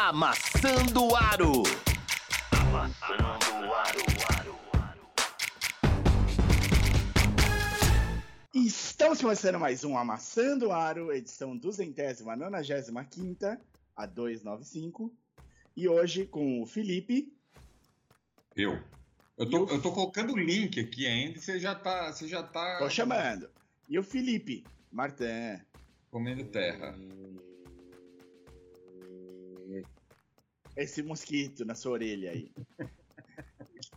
Amassando o Aro. Amassando o Aro. Estamos começando mais um Amassando o Aro, edição 295, a 295. E hoje com o Felipe. Eu. Eu tô, eu tô colocando o link aqui ainda e você já tá. Você já tá. Tô chamando. E o Felipe Martin. Comendo terra. Esse mosquito na sua orelha aí.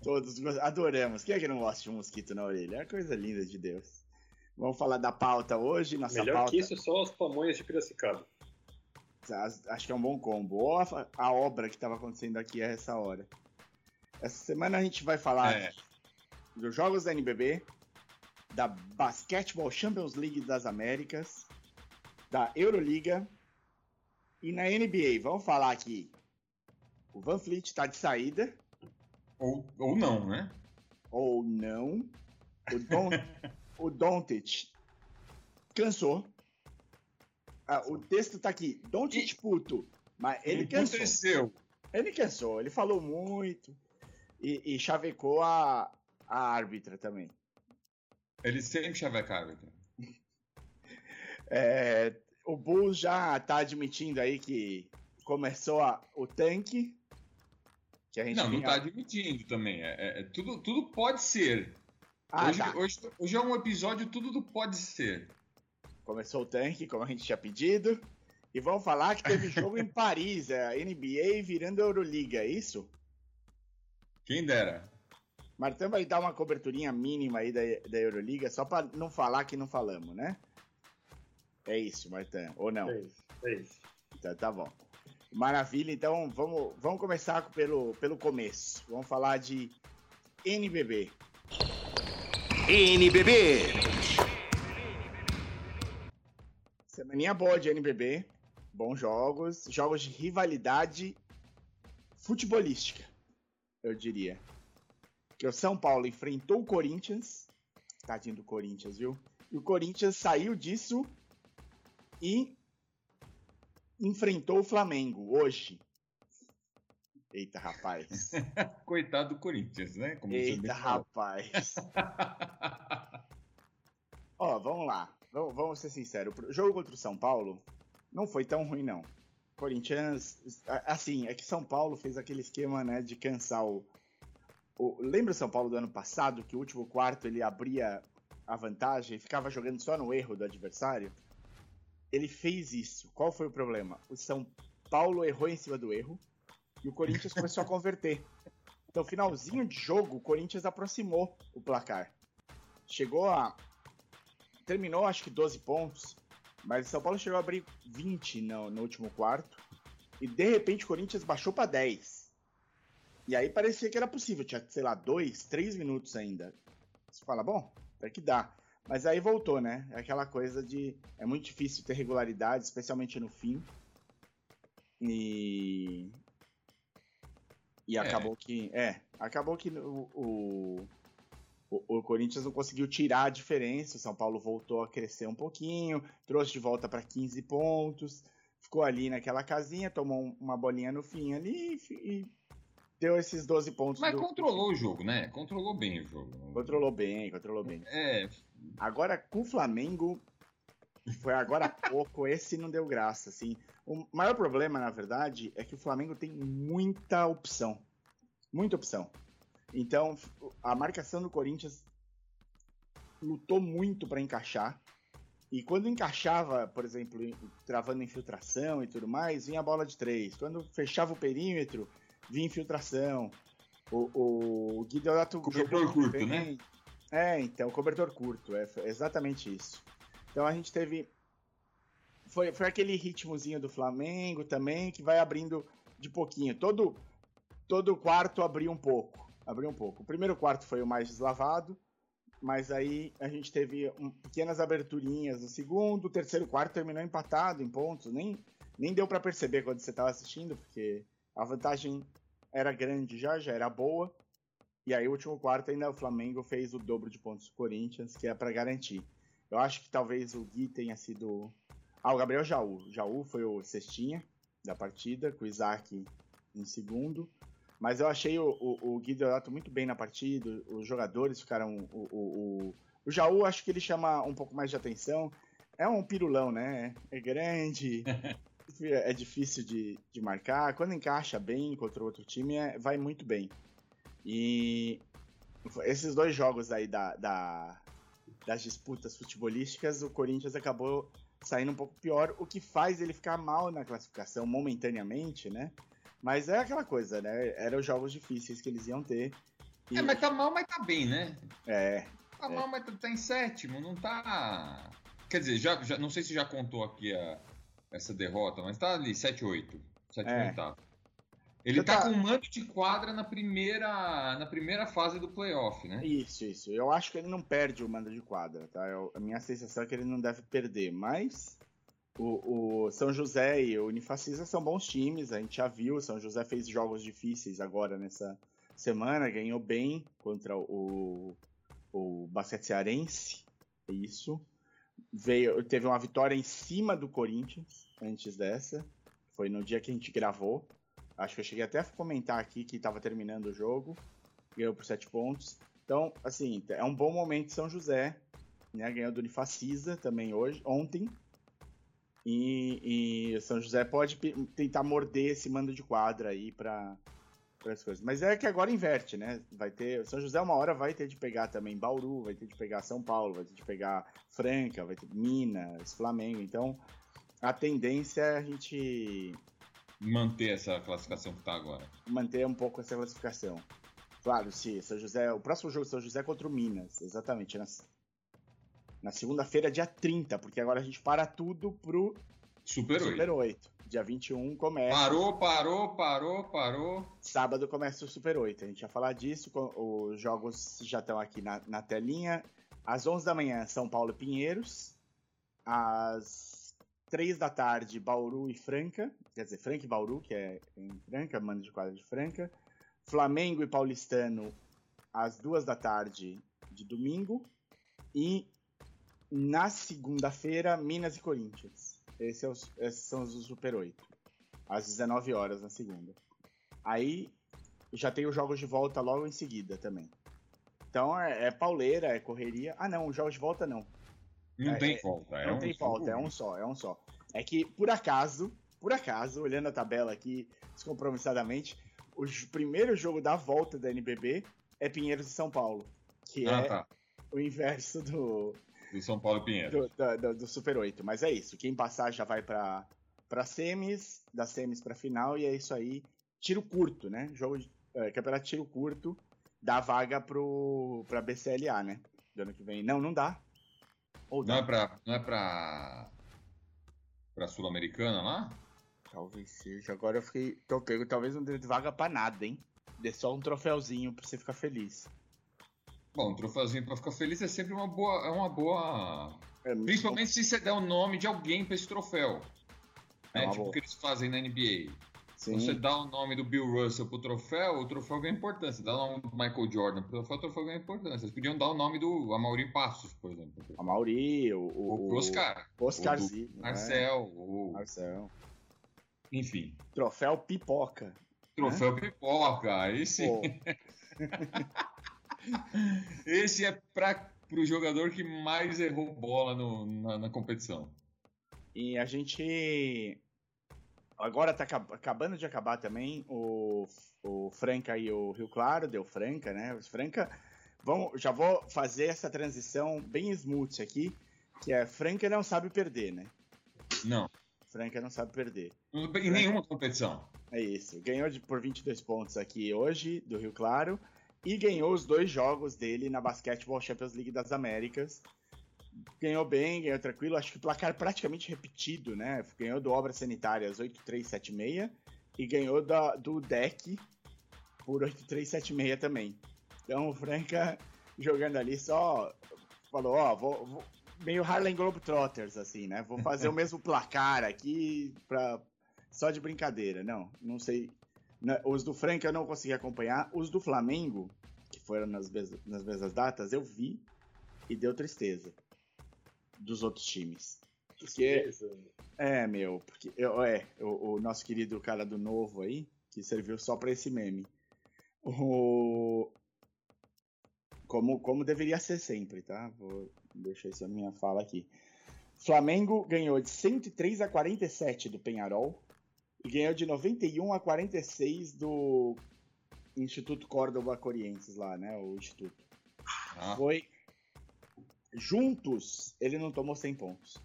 Todos adoramos. Quem é que não gosta de um mosquito na orelha? É coisa linda de Deus. Vamos falar da pauta hoje. Nossa Melhor pauta... que isso, só as pamonhas de Piracicaba. Acho que é um bom combo. Ou a, a obra que estava acontecendo aqui a essa hora. Essa semana a gente vai falar É. dos jogos da NBB, da Basketball Champions League das Américas, da Euroliga e na NBA. Vamos falar aqui. O Van Fleet está de saída, Ou, ou não, né? ou não. O, Don, o Doncic cansou. Ah, o texto tá aqui. Doncic puto. Mas ele cansou. aconteceu. Ele cansou. Ele falou muito. E, e chavecou a, a árbitra também. Ele sempre chaveca árbitro. É, o Bulls já tá admitindo aí que começou a- o tanque. Que a gente Não, não vinha- tá admitindo também. É, é- é tudo, tudo pode ser. Ah, hoje, tá. hoje, hoje é um episódio tudo do pode ser. Começou o tanque, como a gente tinha pedido. E vamos falar que teve jogo em Paris, é a NBA virando Euroliga, é isso? Quem dera. Martão vai dar uma coberturinha mínima aí da, da Euroliga, só pra não falar que não falamos, né? É isso, Martão, ou não? É isso, é isso. Tá, tá bom. Maravilha, então vamos, vamos começar pelo, pelo começo. Vamos falar de NBB. NBB. Semaninha boa de NBB. Bons jogos. Jogos de rivalidade futebolística, eu diria. Que o São Paulo enfrentou o Corinthians. Tadinho do Corinthians, viu? E o Corinthians saiu disso e enfrentou o Flamengo hoje. Eita, rapaz. Coitado do Corinthians, né? Como Eita, rapaz. Ó, vamos lá. Vamos, vamos ser sinceros. O jogo contra o São Paulo não foi tão ruim, não. Corinthians, assim, é que São Paulo fez aquele esquema, né, de cansar o. o lembra o São Paulo do ano passado, que o último quarto ele abria a vantagem e ficava jogando só no erro do adversário? Ele fez isso. Qual foi o problema? O São Paulo errou em cima do erro e o Corinthians começou a converter. Então, finalzinho de jogo, o Corinthians aproximou o placar. Chegou a. Terminou, acho que 12 pontos, mas o São Paulo chegou a abrir 20 no, no último quarto. E de repente o Corinthians baixou para 10. E aí parecia que era possível, tinha, sei lá, 2, 3 minutos ainda. Você fala, bom, até que dá. Mas aí voltou, né? É aquela coisa de. É muito difícil ter regularidade, especialmente no fim. E. E É. acabou que. É, acabou que o, o, o, Corinthians não conseguiu tirar a diferença. O São Paulo voltou a crescer um pouquinho, trouxe de volta para 15 pontos, ficou ali naquela casinha, tomou um- uma bolinha no fim ali e, e deu esses 12 pontos. Mas do- controlou o jogo, né? Controlou bem o jogo. Controlou bem, controlou bem. É, Agora com o Flamengo, foi agora há pouco, esse não deu graça, assim. O maior problema, na verdade, é que o Flamengo tem muita opção. Muita opção. Então, a marcação do Corinthians lutou muito para encaixar. E quando encaixava, por exemplo, travando infiltração e tudo mais, vinha a bola de três. Quando fechava o perímetro, vinha infiltração. O, o Guideonato Cobertor jogou curto, bem. né? É, então, cobertor curto, é exatamente isso. Então a gente teve. Foi, foi aquele ritmozinho do Flamengo também, que vai abrindo de pouquinho. Todo, todo quarto abriu um pouco. Abriu um pouco. O primeiro quarto foi o mais deslavado, mas aí a gente teve um- pequenas aberturinhas no segundo, o terceiro quarto terminou empatado em pontos. Nem, nem deu para perceber quando você estava assistindo, porque a vantagem era grande já, já era boa. E aí, o último quarto, ainda o Flamengo fez o dobro de pontos do Corinthians, que é para garantir. Eu acho que talvez o Gui tenha sido. Ah, o Gabriel Jaú. Jaú foi o Cestinha. da partida, com o Isaac em segundo. Mas eu achei o, o, o Guidorato muito bem na partida, os jogadores ficaram. O, o, o, o Jaú, acho que ele chama um pouco mais de atenção. É um pirulão, né? É grande, é difícil de, de marcar. Quando encaixa bem contra outro time, é, vai muito bem. E esses dois jogos aí da, da, das disputas futebolísticas, o Corinthians acabou saindo um pouco pior, o que faz ele ficar mal na classificação momentaneamente, né? Mas é aquela coisa, né? Eram os jogos difíceis que eles iam ter. E... É, mas tá mal, mas tá bem, né? É. Tá é. mal, mas tá, tá, em sétimo, não tá. Quer dizer, já, já, não sei se já contou aqui a, essa derrota, mas tá ali, 7-8. 7 é. oitavo. Ele tá, tá, com mando de quadra na primeira, na primeira fase do playoff, né? Isso, isso. Eu acho que ele não perde o mando de quadra, tá? Eu, a minha sensação é que ele não deve perder, mas o, o, São José e o Unifacisa são bons times, a gente já viu. O São José fez jogos difíceis agora nessa semana, ganhou bem contra o, o Basquete Cearense. Isso. Veio, teve uma vitória em cima do Corinthians antes dessa. Foi no dia que a gente gravou. Acho que eu cheguei até a comentar aqui que estava terminando o jogo. Ganhou por 7 pontos. Então, assim, é um bom momento São José. Né? Ganhou do Unifacisa também hoje, ontem. E, e São José pode tentar morder esse mando de quadra aí para as coisas. Mas é que agora inverte, né? Vai ter. São José, uma hora, vai ter de pegar também Bauru, vai ter de pegar São Paulo, vai ter de pegar Franca, vai ter Minas, Flamengo. Então, a tendência é a gente. Manter essa classificação que tá agora. Manter um pouco essa classificação. Claro, se São José. O próximo jogo São José é contra o Minas, exatamente. Nas, na segunda-feira, dia 30, porque agora a gente para tudo pro Super 8. Super 8. Dia 21 começa. Parou, parou, parou, parou. Sábado começa o Super 8. A gente vai falar disso. Os jogos já estão aqui na, na telinha. Às 11 da manhã, São Paulo e Pinheiros. Às 3 da tarde, Bauru e Franca. Quer dizer, Franca e Bauru, que é em Franca, mando de quadra de Franca. Flamengo e Paulistano, às 2 da tarde de domingo. E na segunda-feira, Minas e Corinthians. Esse é os, esses são os Super 8. Às 19 horas na segunda. Aí já tem os jogos de volta logo em seguida também. Então é, é pauleira, é correria. Ah, não, os jogos de volta não. Não é, tem volta, é Não um tem volta, é um só, é um só. É que, por acaso, por acaso, olhando a tabela aqui descompromissadamente, o primeiro jogo da volta da NBB é Pinheiros e São Paulo. Que ah, é tá. o inverso do, do São Paulo e Pinheiro. Do, do, do, Super 8. Mas é isso. Quem passar já vai pra, pra semis, das semis pra final, e é isso aí. Tiro curto, né? Jogo de, é, campeonato tiro curto dá vaga pro, pra BCLA, né? Do ano que vem. Não, não dá. Ou dá. Não é pra. Não é pra. pra Sul-Americana lá? Talvez seja. Agora eu fiquei. Tô pego, talvez não dê vaga pra nada, hein? Dê só um troféuzinho pra você ficar feliz. Bom, um troféuzinho pra ficar feliz é sempre uma boa. É uma boa. É Principalmente bom. se você der o nome de alguém pra esse troféu. É, tipo o que eles fazem na NBA. Sim. Você dá o nome do Bill Russell pro troféu, o troféu ganha importância. Dá o nome do Michael Jordan pro troféu, o troféu ganha importância. Eles podiam dar o nome do Amaury Passos, por exemplo. Amaury, o, o, o Oscar. Oscarzinho. O Marcel. Né? O... Marcel. Enfim. Troféu pipoca. Troféu né? pipoca, aí sim. Esse é para o jogador que mais errou bola no, na, na, competição. E a gente. Agora tá acabando de acabar também o, o Franca e o Rio Claro, deu Franca, né? Os Franca. Vamos, já vou fazer essa transição bem smooth aqui, que é Franca não sabe perder, né? Não. Franca não sabe perder. Em Franca... nenhuma competição. É isso. Ganhou de, por 22 pontos aqui hoje, do Rio Claro e ganhou os dois jogos dele na Basketball Champions League das Américas. Ganhou bem, ganhou tranquilo, acho que o placar praticamente repetido, né? Ganhou do Obras Sanitárias 8-3-7-6 e ganhou da, do deck por 8-3-7-6 também. Então o Franca jogando ali só falou, ó, vou, vou, meio Harlem Globetrotters, assim, né? Vou fazer o mesmo placar aqui pra, só de brincadeira. Não, não sei os do Frank eu não consegui acompanhar. Os do Flamengo, que foram nas, nas mesmas datas, eu vi e deu tristeza. Dos outros times. Porque, é, meu, porque eu, é, o, o, nosso querido cara do novo aí, que serviu só pra esse meme. O, como, como deveria ser sempre, tá? Vou deixar essa minha fala aqui. Flamengo ganhou de 103 a 47 do Penharol e ganhou de 91 a 46 do Instituto Córdoba Corienses lá, né? O Instituto. Ah. Foi. Juntos, ele não tomou 100 pontos.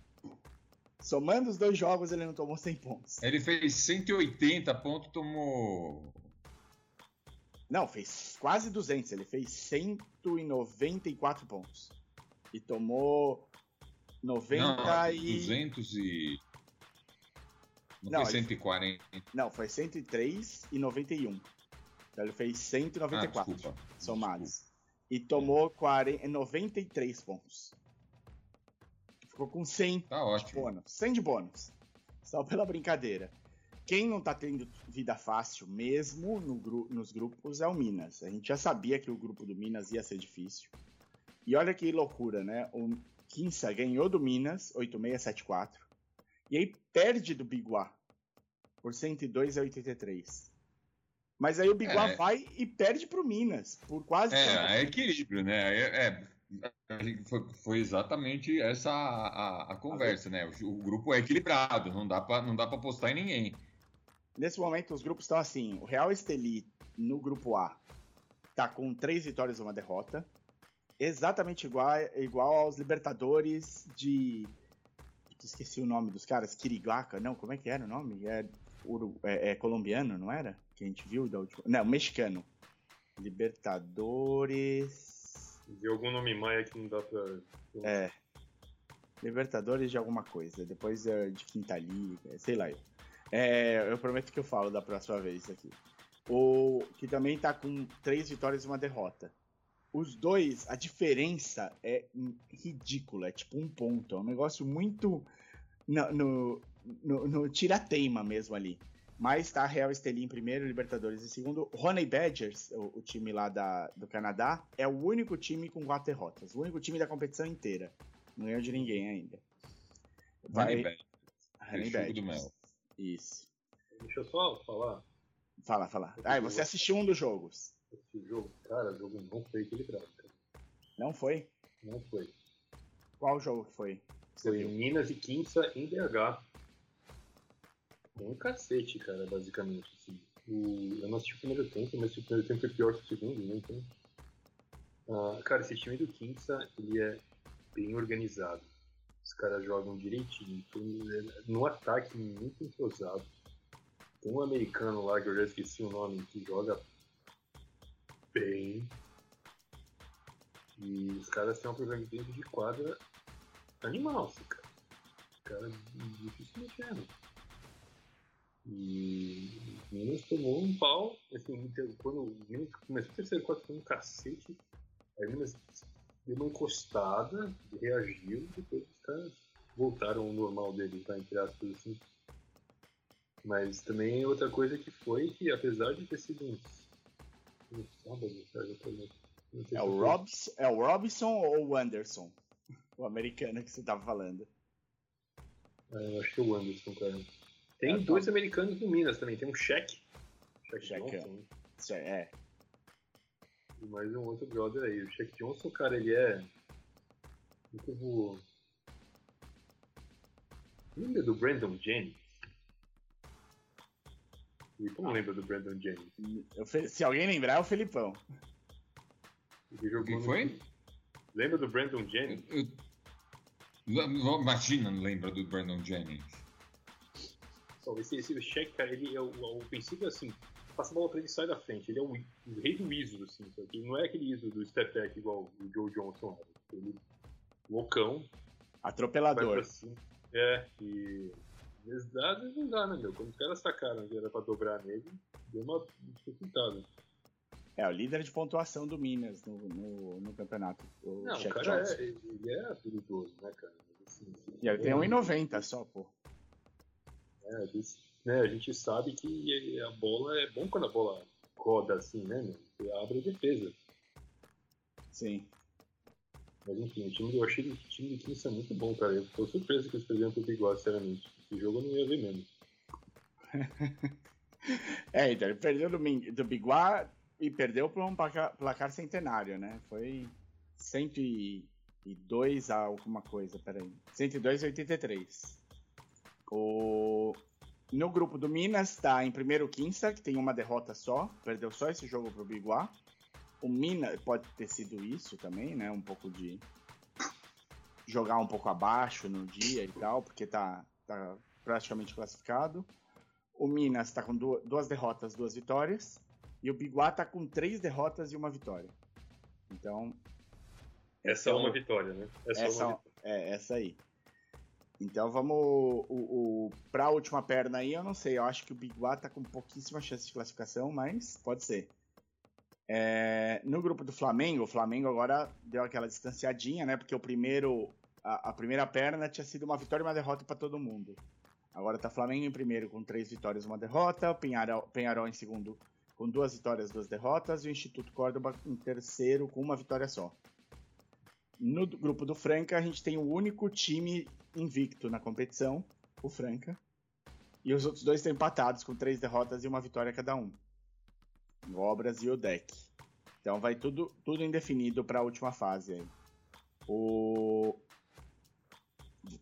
Somando os dois jogos, ele não tomou 100 pontos. Ele fez 180 pontos, tomou. Não, fez quase 200. Ele fez 194 pontos. E tomou 90 não, e. 200 e. Não, não foi 140. Não, foi 103 e 91. Então ele fez 194 ah, somados. Desculpa. E tomou 40, 93 pontos. Ficou com 100 tá ótimo. de bônus. 100 de bônus. Só pela brincadeira. Quem não tá tendo vida fácil mesmo no gru nos grupos é o Minas. A gente já sabia que o grupo do Minas ia ser difícil. E olha que loucura, né? O Quinça ganhou do Minas, 8674. E aí perde do Biguá por 102 a 83. Mas aí o Biguá é. vai e perde pro Minas por quase. É, é equilíbrio, né? É, é, foi, foi, exatamente essa a, a, a conversa, né? O, o, grupo é equilibrado, não dá para não dá para apostar em ninguém. Nesse momento os grupos estão assim: o Real Esteli no grupo A tá com três vitórias e uma derrota, exatamente igual igual aos Libertadores de esqueci o nome dos caras, Kiriguaca, não, como é que era o nome? É, é, é colombiano, não era? Que a gente viu da última. Não, mexicano. Libertadores. De algum nome maia que não dá pra. É. Libertadores de alguma coisa. Depois é de Quinta Liga, sei lá. É, eu prometo que eu falo da próxima vez aqui. O que também tá com três vitórias e uma derrota. Os dois, a diferença é ridícula, é tipo um ponto. É um negócio muito no, no, no, no tira-teima mesmo ali. Mas tá Real Estelí em primeiro, Libertadores em segundo. Honey Badgers, o, o, time lá da, do Canadá, é o único time com quatro derrotas. O único time da competição inteira. Não ganhou de ninguém ainda. Vai... Honey Badgers. Honey Badgers. Do mel. Isso. Deixa eu só falar. Fala, fala. Ah, você assistiu um dos jogos. Esse jogo, cara, o jogo não foi equilibrado. Cara. Não foi? Não foi. Qual jogo que foi? Foi Minas e Quinça em BH um cacete, cara, basicamente. Assim. O, eu não assisti o primeiro tempo, mas o primeiro tempo foi pior que o segundo, né? Então, uh, cara, esse time do Quinça, ele é bem organizado. Os caras jogam direitinho. No ataque, muito entrosado. Tem um americano lá, que eu já esqueci o nome, que joga bem. E os caras têm um programa de quadra animal, assim, cara. Os caras dificilmente erram. E o Minas tomou um pau, assim, quando o Minas começou o terceiro quarto foi um cacete, aí o Minas deu uma encostada, reagiu, depois os caras voltaram ao normal deles, tá, entre aspas, assim. Mas também outra coisa que foi que, apesar de ter sido um, é o, Robs, é o Robson ou o Anderson? O americano que você tava falando. É, eu acho que é o Anderson, cara. Tem é, dois tá. americanos no Minas também. Tem um Cheque. Cheque Johnson. É. E mais um outro brother aí. O Cheque Johnson, cara, ele é. Muito voou. Lembra do Brandon Jennings? Como ah. lembra do Brandon Jennings? Se alguém lembrar, é o Felipão. O que foi? Lembra do Brandon Jennings? Eu, eu... Imagina, não lembra do Brandon Jennings. Então, esse, esse cheque, cara, ele é o, o ofensivo assim, passa a bola pra ele e sai da frente. Ele é o, o rei do ISO, assim, Ele não é aquele ISO do step back igual o Joe Johnson era. Ele, loucão. Atropelador. É, e. Às vezes não dá, né, meu? Quando os caras sacaram que era pra dobrar nele, deu uma dificultada. É, o líder de pontuação do Minas no, no, no campeonato. O não, o cara é, ele é perigoso, né, cara? Assim, e ele tem 1,90 só, pô. É, né, a gente sabe que a bola é bom quando a bola roda assim, né? Você abre a defesa. Sim. Mas enfim, o time, eu achei o time de Kings é muito bom, cara. Eu tô surpreso que eles perderam pro Biguá, sinceramente. Esse jogo eu não ia ver mesmo. é, então, ele perdeu do, do Biguá e perdeu por um placar, centenário, né? Foi 102 a alguma coisa, peraí. 102 a 83. O... No grupo do Minas está em primeiro o que tem uma derrota só, perdeu só esse jogo pro Biguá. O Minas pode ter sido isso também, né? Um pouco de jogar um pouco abaixo no dia e tal, porque tá, tá praticamente classificado. O Minas está com duas derrotas, duas vitórias. E o Biguá está com três derrotas e uma vitória. Então. Essa é uma vitória, né? Essa, essa é, uma vitória. é essa aí. Então vamos. O, o, pra a última perna aí, eu não sei. Eu acho que o Biguá tá com pouquíssima chance de classificação, mas pode ser. É, no grupo do Flamengo, o Flamengo agora deu aquela distanciadinha, né? Porque o primeiro. A, primeira perna tinha sido uma vitória e uma derrota para todo mundo. Agora tá Flamengo em primeiro com três vitórias e uma derrota, Penharol, Penharol em segundo com duas vitórias e duas derrotas, e o Instituto Córdoba em terceiro com uma vitória só. No grupo do Franca, a gente tem o único time invicto na competição, o Franca. E os outros dois estão empatados com três derrotas e uma vitória cada um. O Obras e o Deck. Então vai tudo, tudo indefinido para a última fase aí. O...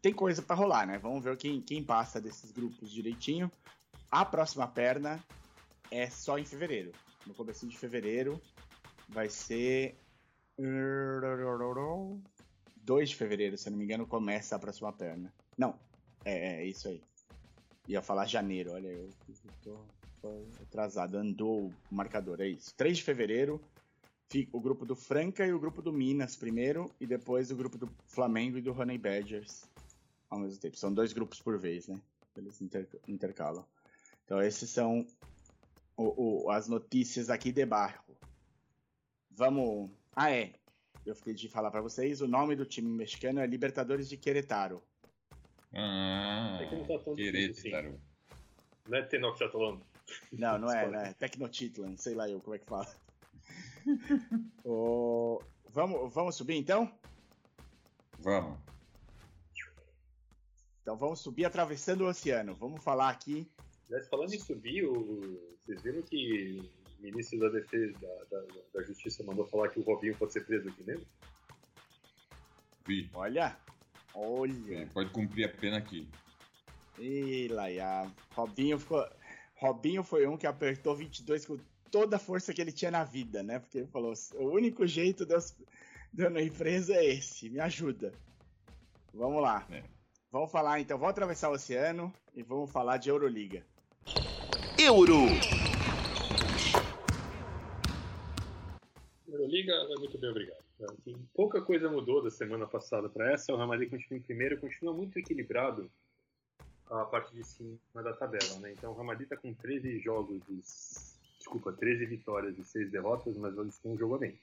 Tem coisa para rolar, né? Vamos ver quem, quem passa desses grupos direitinho. A próxima perna é só em fevereiro. No começo de fevereiro vai ser 2 de fevereiro, se eu não me engano, começa a próxima perna. Não, é, é isso aí. Ia falar janeiro, olha, eu, tô, tô atrasado, andou o marcador, é isso. 3 de fevereiro, o grupo do Franca e o grupo do Minas primeiro, e depois o grupo do Flamengo e do Honey Badgers ao mesmo tempo. São dois grupos por vez, né? Eles inter, intercalam. Então esses são o, o, as notícias aqui de bairro. Vamos. Ah, é. Eu fiquei de falar para vocês. O nome do time mexicano é Libertadores de Querétaro. Ah, tá Querétaro. Assim. Não é Tenochtitlan. Não, não é, não é. Tecnotitlan, sei lá eu como é que fala. o... vamos, vamos subir então? Vamos. Então vamos subir atravessando o oceano. Vamos falar aqui. Mas falando em subir, o... vocês viram que o ministro da Defesa da, da, da, Justiça mandou falar que o Robinho pode ser preso aqui mesmo? Vi. Olha, olha. É, pode cumprir a pena aqui. Ih, Laia. Robinho ficou. Robinho foi um que apertou 22 com toda a força que ele tinha na vida, né? Porque ele falou: o único jeito de eu, de eu não ir preso é esse, me ajuda. Vamos lá. É. Vamos falar então, vamos atravessar o oceano e vamos falar de Euroliga. Euro! Euroliga vai muito bem, obrigado. Assim, pouca coisa mudou da semana passada para essa. O Real Madrid continua em primeiro, continua muito equilibrado a parte de cima da tabela. Né? Então o Real Madrid está com 13 jogos, de, desculpa, 13 vitórias e 6 derrotas, mas eles têm um jogo a menos.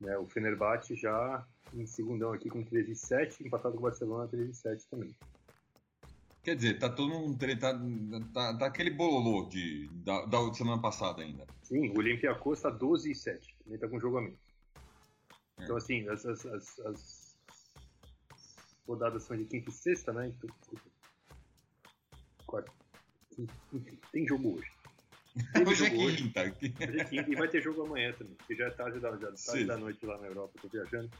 Né? O Fenerbahçe já em segundão aqui com 13 e 7, empatado com o Barcelona 13 e 7 também. Quer dizer, tá todo mundo. Tá, tá, tá aquele bololô de, da, da semana passada ainda. Sim, o Olympiacos tá 12 e 7, também tá com jogo a menos. É. Então, assim, as, as, as, as, rodadas são de quinta e sexta, né? Então, quarta. Tem jogo hoje. Hoje é quinta. Hoje é quinta. E vai ter jogo amanhã também, que já é tarde da, já, tarde da noite lá na Europa, tô viajando.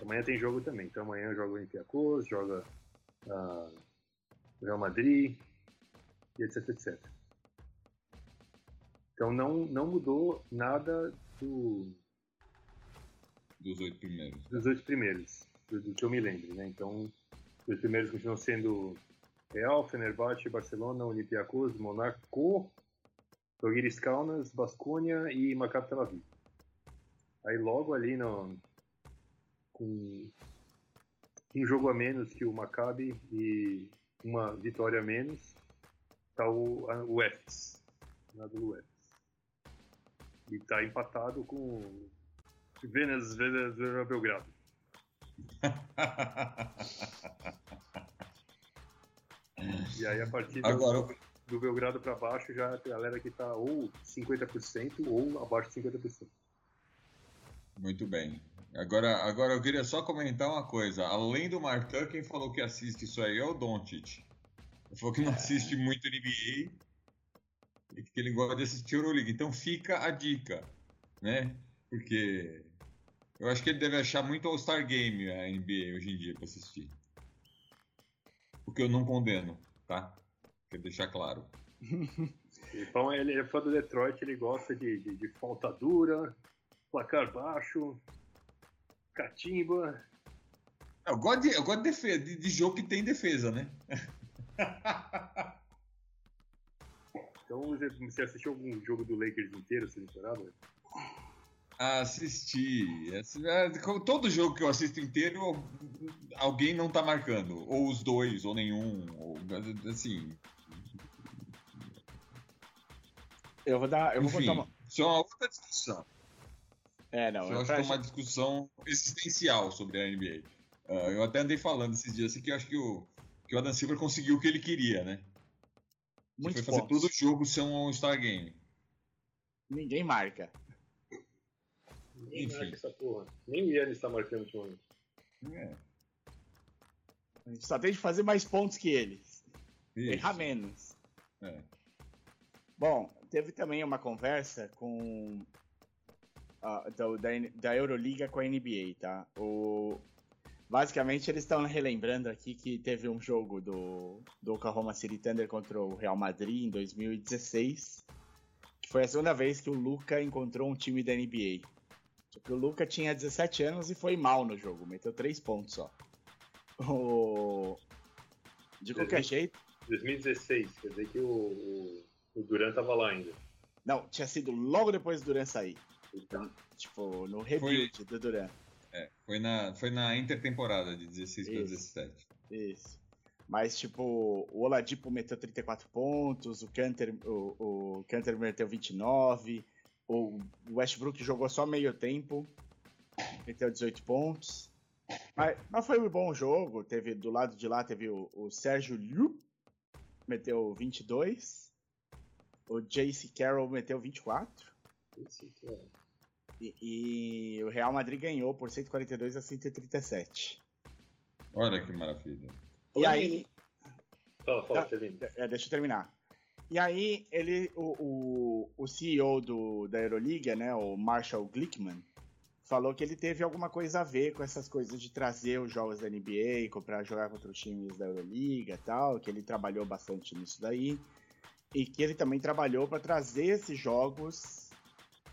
Amanhã tem jogo também. Então amanhã joga o Olympiacos, joga uh, Real Madrid, e etc, etc. Então não, não mudou nada do. Dos oito primeiros. Dos oito primeiros, do, do que eu me lembro, né? Então, os primeiros continuam sendo Real, Fenerbahçe, Barcelona, Olympiacos, Monaco, Jogueiros Kaunas, Basconia e Maccabi Tel Aviv. Aí logo ali no, com um jogo a menos que o Maccabi e uma vitória a menos, está o, a, o Efes, nada do Efes. E está empatado com Venezuela Belgrado. e aí a partir Agora... do Belgrado para baixo já a galera que está ou 50% ou abaixo de 50%. Muito bem. Agora, agora eu queria só comentar uma coisa. Além do Martin, quem falou que assiste isso aí é o Doncic. Ele falou que não assiste muito NBA e que ele gosta de assistir Euroleague. Então fica a dica, né? Porque eu acho que ele deve achar muito All-Star Game a NBA hoje em dia para assistir. O que eu não condeno, tá? Quero deixar claro. Então ele é fã do Detroit, ele gosta de, de, de falta dura, placar baixo, catimba. Eu gosto de, eu gosto de, defesa, de, de jogo que tem defesa, né? então você assistiu algum jogo do Lakers inteiro essa temporada? Assisti. É, todo jogo que eu assisto inteiro, alguém não tá marcando. Ou os dois, ou nenhum. Ou, assim. Eu vou dar. Eu Enfim, vou contar uma... Isso é uma outra discussão. É, não. Eu, eu acho que é uma discussão existencial sobre a NBA. Uh, ah, eu até andei falando esses dias assim que eu acho que o, que o Adam Silver conseguiu o que ele queria, né? Muito foi fazer todo o jogo ser um All-Star Game. Ninguém marca. Ninguém Enfim. marca essa porra. Nem o Yannis está marcando ultimamente. É. A gente só tem de fazer mais pontos que eles. Isso. Errar menos. É. Bom, teve também uma conversa com uh, da, da Euroliga com a NBA, tá? O, basicamente eles estão relembrando aqui que teve um jogo do, do Oklahoma City Thunder contra o Real Madrid em 2016, que foi a segunda vez que o Luca encontrou um time da NBA. Porque o Luca tinha 17 anos e foi mal no jogo, meteu 3 pontos só. O... De qualquer jeito. 2016, quer dizer que o, o, o Duran tava lá ainda. Não, tinha sido logo depois do Duran sair. Então, tipo, no rebuild foi, do Duran. É, foi na, foi na intertemporada de 16 para 17. Isso. Mas, tipo, o Oladipo meteu 34 pontos, o Canter, o, o Canter meteu 29, o Westbrook jogou só meio tempo, meteu 18 pontos. Mas, mas foi um bom jogo. Teve do lado de lá teve o, o Sérgio Liu, meteu 22. O JC Carroll meteu 24. E, e, o Real Madrid ganhou por 142 a 137. Olha que maravilha. E aí. Fala, fala, tá, é, deixa eu terminar. E aí, ele, o, o, o CEO do, da Euroliga, né, o Marshall Glickman, falou que ele teve alguma coisa a ver com essas coisas de trazer os jogos da NBA, comprar jogar contra os times da Euroliga e tal, que ele trabalhou bastante nisso daí. E que ele também trabalhou para trazer esses jogos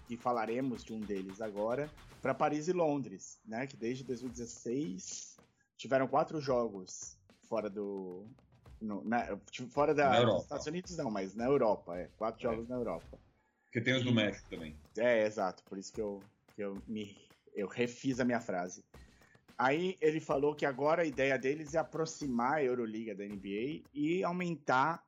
e falaremos de um deles agora, para Paris e Londres, né? Que desde 2016 tiveram quatro jogos fora do. No, na, fora da, dos Estados Unidos não, mas na Europa, é. Quatro é. jogos na Europa. Porque tem os do México também. É, exato, por isso que eu, que eu me. Eu refiz a minha frase. Aí ele falou que agora a ideia deles é aproximar a Euroliga da NBA e aumentar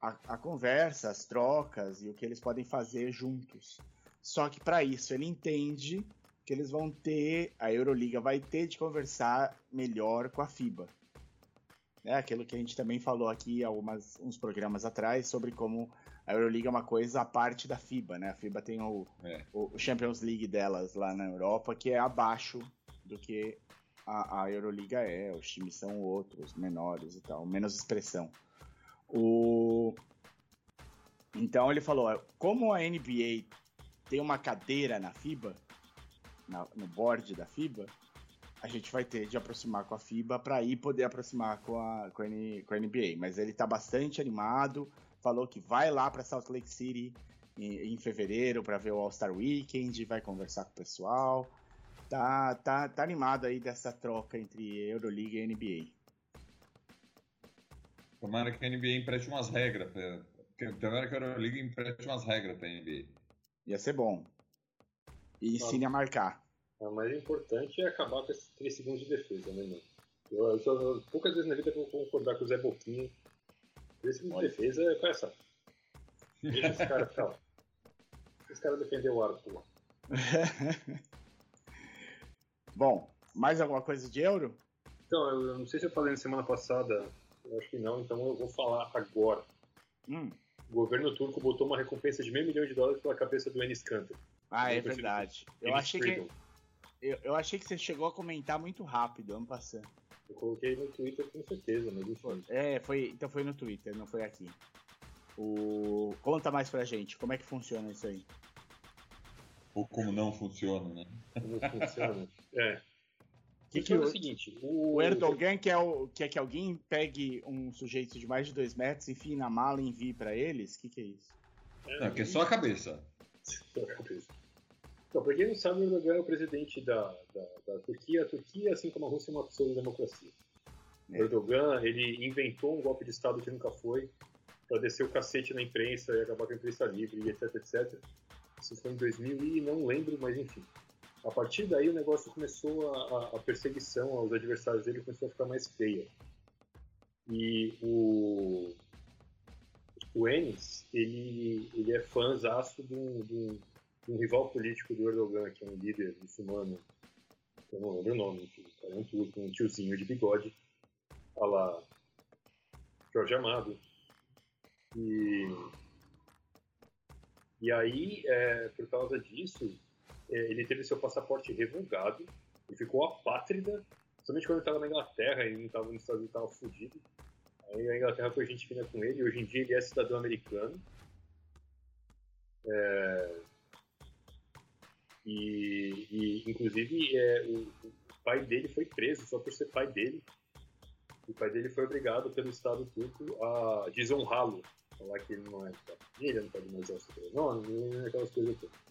a, a conversa, as trocas e o que eles podem fazer juntos. Só que para isso ele entende que eles vão ter, a Euroliga vai ter de conversar melhor com a FIBA. É aquilo que a gente também falou aqui algumas uns programas atrás sobre como a Euroliga é uma coisa à parte da FIBA, né? A FIBA tem o, é. o Champions League delas lá na Europa que é abaixo do que a, a Euroliga é. Os times são outros, menores e tal, menos expressão. O então ele falou, como a NBA tem uma cadeira na FIBA, na, no board da FIBA, a gente vai ter de aproximar com a FIBA para aí poder aproximar com a, com a, com a NBA. Mas ele está bastante animado, falou que vai lá para Salt Lake City em, em fevereiro para ver o All-Star Weekend, vai conversar com o pessoal. Tá, tá, tá animado aí dessa troca entre Euroliga e NBA. Tomara que a NBA empreste umas regras. Pra... Tomara que a Euroliga empreste umas regras para a NBA. Ia ser bom. E ensine a marcar. O mais importante é acabar com esses 3 segundos de defesa, né, mano? Eu, eu, só, poucas vezes na vida eu vou concordar com o Zé Boquinha. 3 segundos de defesa é essa. Deixa esse cara ficar Esse cara defendeu o arco Bom, mais alguma coisa de euro? Então, eu não sei se eu falei na semana passada, eu acho que não, então eu vou falar agora. Hum o governo turco botou uma recompensa de meio milhão de dólares pela cabeça do Enes Kanter. Ah, é verdade. Eu achei, que, Eu, eu achei que você chegou a comentar muito rápido, ano passando. Eu coloquei no Twitter com certeza, mas enfim. É, foi, então foi no Twitter, não foi aqui. O... Conta mais pra gente, como é que funciona isso aí? Ou como não funciona, né? Como funciona? é. Que que é o seguinte, o, o Erdogan quer, o, quer que alguém pegue um sujeito de mais de dois metros, enfie na mala e envie para eles? O que, que é isso? É, não, que é só a cabeça. Só a cabeça. Então, pra quem não sabe, o Erdogan é o presidente da, da, da Turquia. A Turquia, assim como a Rússia, é uma pseudo-democracia. É. O Erdogan, ele inventou um golpe de Estado que nunca foi, para descer o cacete na imprensa e acabar com a imprensa livre, etc, etc. Isso foi em 2000 e não lembro, mas enfim. A partir daí o negócio começou a, a perseguição aos adversários dele começou a ficar mais feia. E o o Enes, ele, ele é fãzaço de um, de, um, um, rival político do Erdogan, que é um líder muçulmano, eu não lembro o nome, é um turco, um tiozinho de bigode, a lá Jorge Amado. E, e aí, é, por causa disso, ele teve seu passaporte revogado e ficou apátrida, somente quando ele estava na Inglaterra e não estava nos Estados Unidos, estava fudido. Aí a Inglaterra foi gente fina com ele, hoje em dia ele é cidadão americano. É... E, e, inclusive, é, o, o, pai dele foi preso só por ser pai dele. O pai dele foi obrigado pelo Estado turco a desonrá-lo, falar que ele não é ele não pode mais usar o sobrenome, aquelas coisas todas.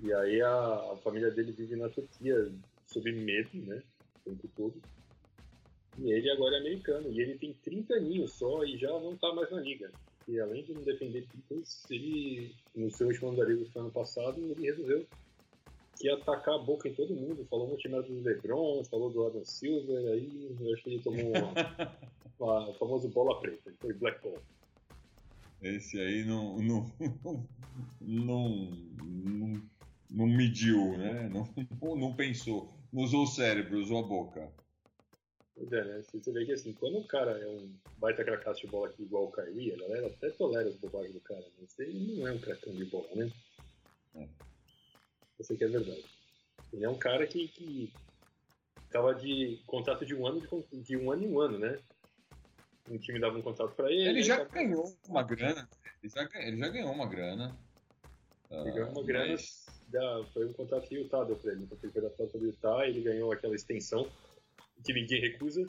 E aí a, a, família dele vive na Turquia sob medo, né, o tempo todo. E ele agora é americano, e ele tem 30 aninhos só e já não tá mais na liga. E além de não defender títulos, ele, no seu último ano da liga do ano passado, ele resolveu que ia atacar a boca em todo mundo. Falou muito time do LeBron, falou do Adam Silver, aí eu acho que ele tomou uma, o famoso bola preta, foi Black Ball. Esse aí não, não, não, não, não mediu, né? Não, não pensou, não usou o cérebro, usou a boca. Pois é, né? Você vê que assim, quando o cara é um baita cracaço de bola aqui igual o Kyrie, a galera até tolera as bobagens do cara, mas ele não é um cracão de bola, né? É. Isso aqui é verdade. Ele é um cara que, que tava de contrato de um ano de, de um ano em um ano, né? Um time dava um contrato para ele. Ele já ganhou uma grana. Ele já, ele já ganhou uma grana. Ele ganhou uma grana. Mas... Da, foi um contrato o Utah deu pra ele. Então ele foi adaptado para o Utah ele ganhou aquela extensão que ninguém recusa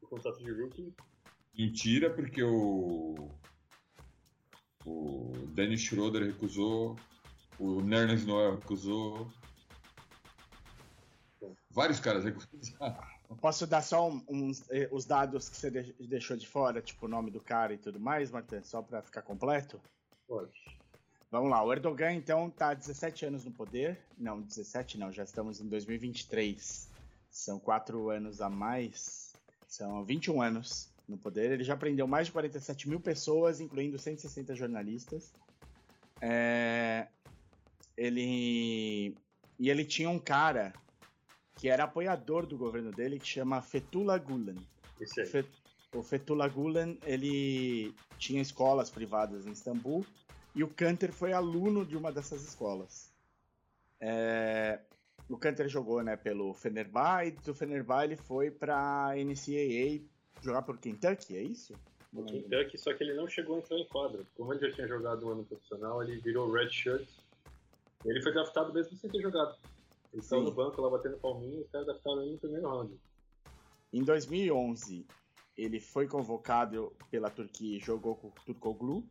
o contrato de rookie. Mentira, porque o. O Dennis Schroeder recusou, o Nernes Noel recusou. Vários caras recusaram. Posso dar só um, uns, eh, os dados que você deixou de fora, tipo o nome do cara e tudo mais, Martin, só para ficar completo? Pode. Vamos lá, o Erdogan então está há 17 anos no poder. Não, 17 não, já estamos em 2023. São quatro anos a mais, são 21 anos no poder. Ele já prendeu mais de 47 mil pessoas, incluindo 160 jornalistas. É... Ele e ele tinha um cara que era apoiador do governo dele que chama Fethullah Gulen. Fet... O Fethullah Gulen ele tinha escolas privadas em Istambul e o Kanter foi aluno de uma dessas escolas. É o Canter jogou, né, pelo Fenerbahçe, e do Fenerbahçe ele foi pra NCAA jogar por Kentucky, é isso? No Kentucky, só que ele não chegou a entrar em quadra. Como ele já tinha jogado um ano profissional, ele virou red shirt. Ele foi draftado mesmo sem ter jogado. Ele estava no banco lá batendo palminho e os caras draftaram ele no primeiro round. Em 2011, ele foi convocado pela Turquia e jogou com o Turkoglu.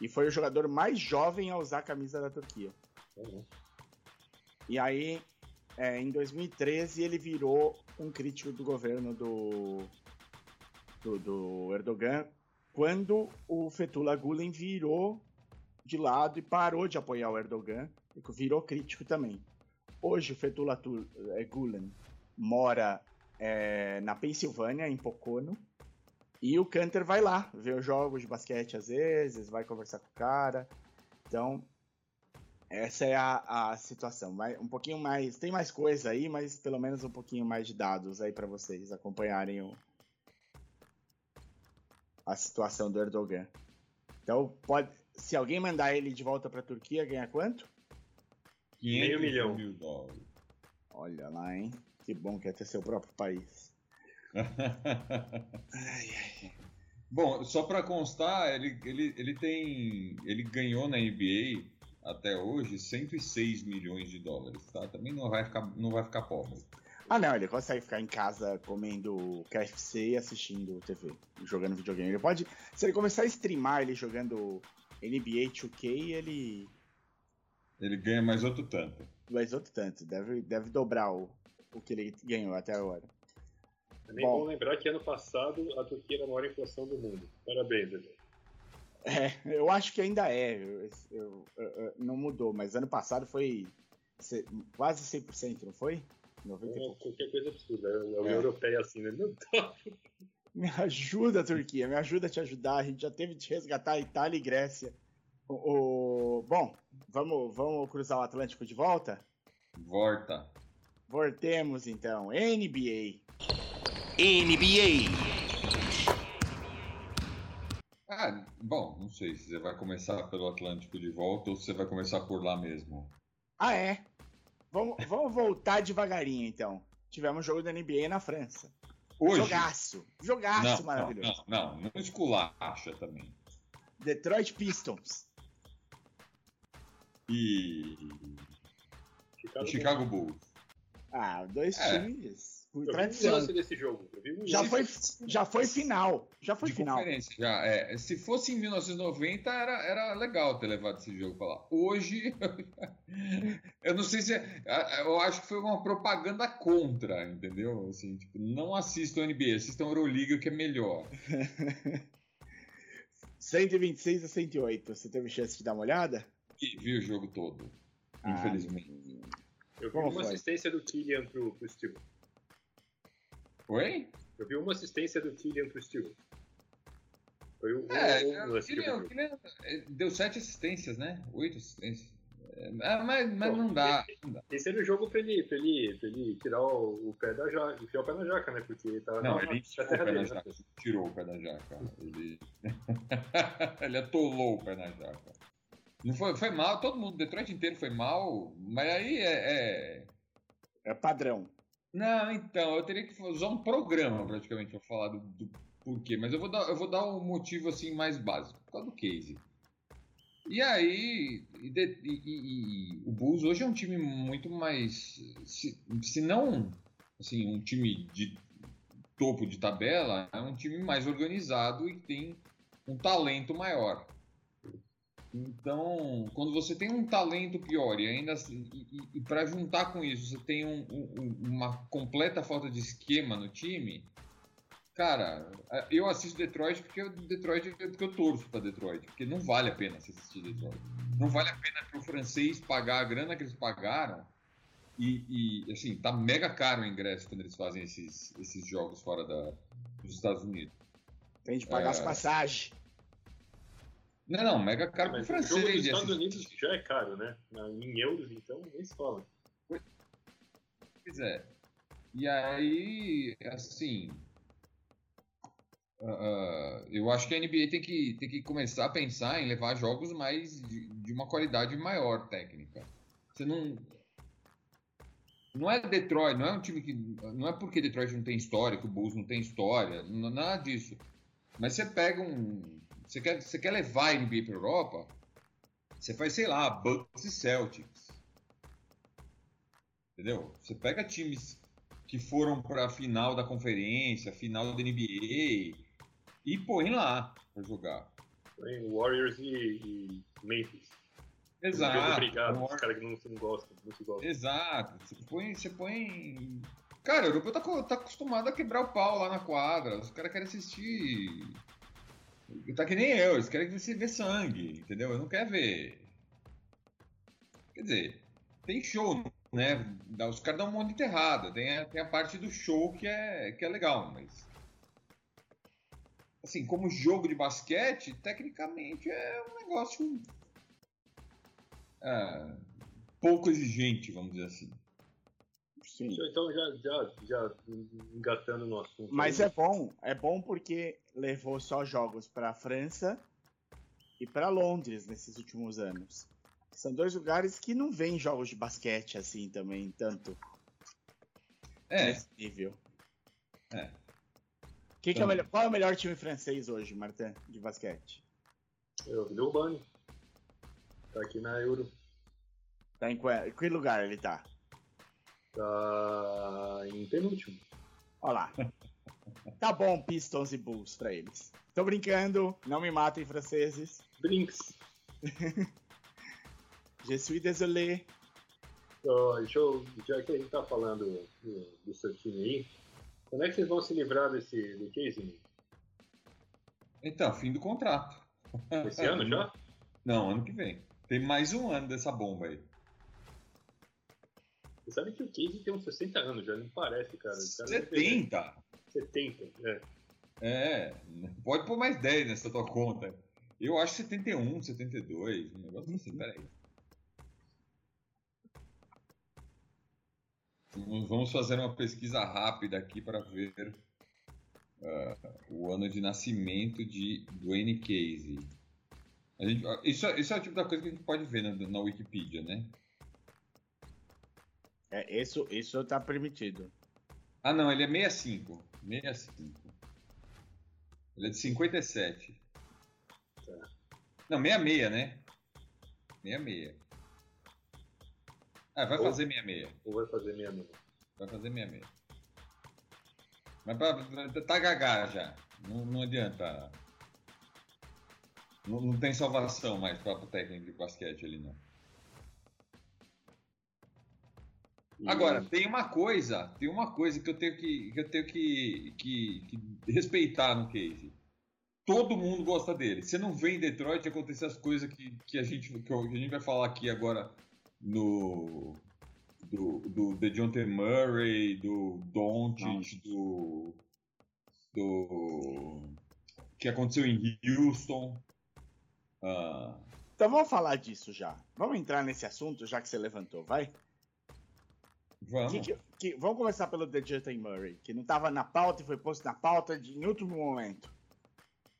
E foi o jogador mais jovem a usar a camisa da Turquia. Uhum. E aí, é, em 2013 ele virou um crítico do governo do, do, do Erdogan, quando o Fethullah Gulen virou de lado e parou de apoiar o Erdogan, e virou crítico também. Hoje o Fethullah é, Gulen mora é, na Pensilvânia, em Pocono, e o Canter vai lá ver os jogos de basquete às vezes, vai conversar com o cara. Então, essa é a, a situação. Um pouquinho mais. Tem mais coisa aí, mas pelo menos um pouquinho mais de dados aí para vocês acompanharem o, a situação do Erdogan. Então, pode, se alguém mandar ele de volta para a Turquia, ganha quanto? Meio milhão. mil dólares. Olha lá, hein? Que bom que é ter seu próprio país. Ai, ai. Bom, só para constar, ele, ele, ele tem. Ele ganhou na NBA até hoje 106 milhões de dólares, tá? Também não vai ficar, não vai ficar pobre. Ah, não, ele consegue ficar em casa comendo KFC e assistindo TV, jogando videogame. Ele pode. Se ele começar a streamar ele jogando NBA 2K, ele. Ele ganha mais outro tanto. Mais outro tanto. Deve, deve dobrar o, o que ele ganhou até agora. Também bom, bom lembrar que ano passado a Turquia era a maior inflação do mundo. Parabéns, Edu. É, eu acho que ainda é. Eu, eu, eu, não mudou, mas ano passado foi quase 100%, não foi? 90 é, qualquer coisa absurda. A União é. Europeia assim, né? Não. Me ajuda, Turquia, me ajuda a te ajudar. A gente já teve de resgatar Itália e Grécia. O, o... Bom, vamos, vamos cruzar o Atlântico de volta? Volta. Voltemos então. NBA. NBA. Ah, bom, não sei se você vai começar pelo Atlântico de volta ou se você vai começar por lá mesmo. Ah, é? Vamos, vamos voltar devagarinho então. Tivemos um jogo da NBA na França. Hoje? Jogaço. Jogaço não, maravilhoso. Não, não, não, não esculacha também. Detroit Pistons. E. Chicago, Chicago Bulls. Ah, dois é. times por eu tradição. Vi desse jogo. Um já, foi, já foi final. Já foi de final. Já, é. Se fosse em 1990, era, era legal ter levado esse jogo para lá. Hoje, eu não sei se. É, eu acho que foi uma propaganda contra, entendeu? Assim, tipo, não assistam NBA, assistam Euroliga, que é melhor. 126 a 108. Você teve chance de dar uma olhada? E vi o jogo todo. Ah, infelizmente. Eu vi Como uma foi? assistência do Killian pro, pro Steve. Oi? Eu vi uma assistência do Killian pro Stewart. Foi o, é, o, o Killian, Killian deu sete assistências, né? Oito assistências. É, mas, mas Bom, não, dá, não dá. Esse era o jogo pra ele, pra ele, pra ele tirar o, o pé da jaca, enfiar o pé na jaca, né? Porque ele tava não, na, ele tirou o pé na jaca. Tirou o pé da jaca. Ele, ele atolou o pé na jaca. Não foi, foi mal, todo mundo, Detroit inteiro foi mal, mas aí é. É, é padrão. Não, então, eu teria que usar um programa praticamente para falar do, do, porquê, mas eu vou dar, eu vou dar um motivo assim mais básico, por causa do case. E aí, e, e, e, o Bulls hoje é um time muito mais, se, se não, assim, um time de topo de tabela, é um time mais organizado e tem um talento maior. Então, quando você tem um talento pior e ainda assim, e, e, e para juntar com isso você tem um, um, uma completa falta de esquema no time, cara, eu assisto Detroit porque eu, Detroit porque eu torço para Detroit, porque não vale a pena assistir Detroit. Não vale a pena para o francês pagar a grana que eles pagaram e, e, assim tá mega caro o ingresso quando eles fazem esses, esses jogos fora da, dos Estados Unidos. Tem de pagar é, as passagens. Não, não, mega caro pro francês. O jogo dos Estados Unidos já é caro, né? Em euros, então, nem se fala. Pois é. E aí, assim. Uh, eu acho que a NBA tem que, tem que começar a pensar em levar jogos mais de, de uma qualidade maior técnica. Você não. Não é Detroit, não é um time que. Não é porque Detroit não tem história, que o Bulls não tem história, nada disso. Mas você pega um, você quer, você quer levar a NBA para Europa? Você faz, sei lá, Bucks e Celtics. Entendeu? Você pega times que foram para a final da conferência, final da NBA e põe lá para jogar. Põe Warriors e, e Memphis. Exato. Obrigado, os caras que não, não gostam, não se gostam. Exato. Você põe, você põe. Cara, o europeu tá, tá acostumado a quebrar o pau lá na quadra. Os caras querem assistir Tá que nem eu, eles querem que você vê sangue, entendeu? Eu não quero ver. Quer dizer, tem show, né? Os caras dão um monte de enterrada. Tem a, tem a parte do show que é, que é legal, mas. Assim, como jogo de basquete, tecnicamente é um negócio. É, pouco exigente, vamos dizer assim. Sim. Então, já, já, já engatando no assunto. Mas é bom, é bom porque levou só jogos para França e para Londres nesses últimos anos. São dois lugares que não vêm jogos de basquete assim também, tanto. É. Nesse nível. É. Que que é melhor, qual é o melhor time francês hoje, Martin, de basquete? É o Villeurbanne. Tá aqui na Euro. Tá em qual, que lugar ele tá? Tá em penúltimo. Olha lá. tá bom, Pistons e Bulls pra eles. Tô brincando, não me matem, franceses. Brinks. Je suis désolé. Oh, deixa eu, já que a gente tá falando do, do seu time aí, quando é que vocês vão se livrar desse do Casey? Então, fim do contrato. Esse ano já? Não, ano que vem. Tem mais um ano dessa bomba aí. Você sabe que o Casey tem uns 60 anos já, não parece, cara. cara 70? 70, é. É, pode pôr mais 10 nessa tua conta. Eu acho 71, 72, um negócio assim, peraí. Vamos fazer uma pesquisa rápida aqui para ver uh, o ano de nascimento de Dwayne Casey. Gente, isso, isso, é o tipo da coisa que a gente pode ver na, na Wikipedia, né? É, isso, isso tá permitido. Ah, não, ele é 65. 65. Ele é de 57. Tá. Não, 66, né? 66. Ah, vai ou, fazer 66. Ou vai fazer 66. Vai fazer 66. Mas pra, tá gagá já. Não, não adianta. Não, não, tem salvação mais para o técnico de basquete ali, não. Agora, tem uma coisa, tem uma coisa que eu tenho que, que eu tenho que, que, que respeitar no case. Todo mundo gosta dele. Você não vê em Detroit acontecer as coisas que, que, a, gente, que a gente vai falar aqui agora no do, do DeJounte Murray, do Doncic, do do que aconteceu em Houston. Uh... Então vamos falar disso já. Vamos entrar nesse assunto já que você levantou, vai? Vamos. Que, que, que, vamos começar pelo DeJounte Murray, que não estava na pauta e foi posto na pauta de, em último momento.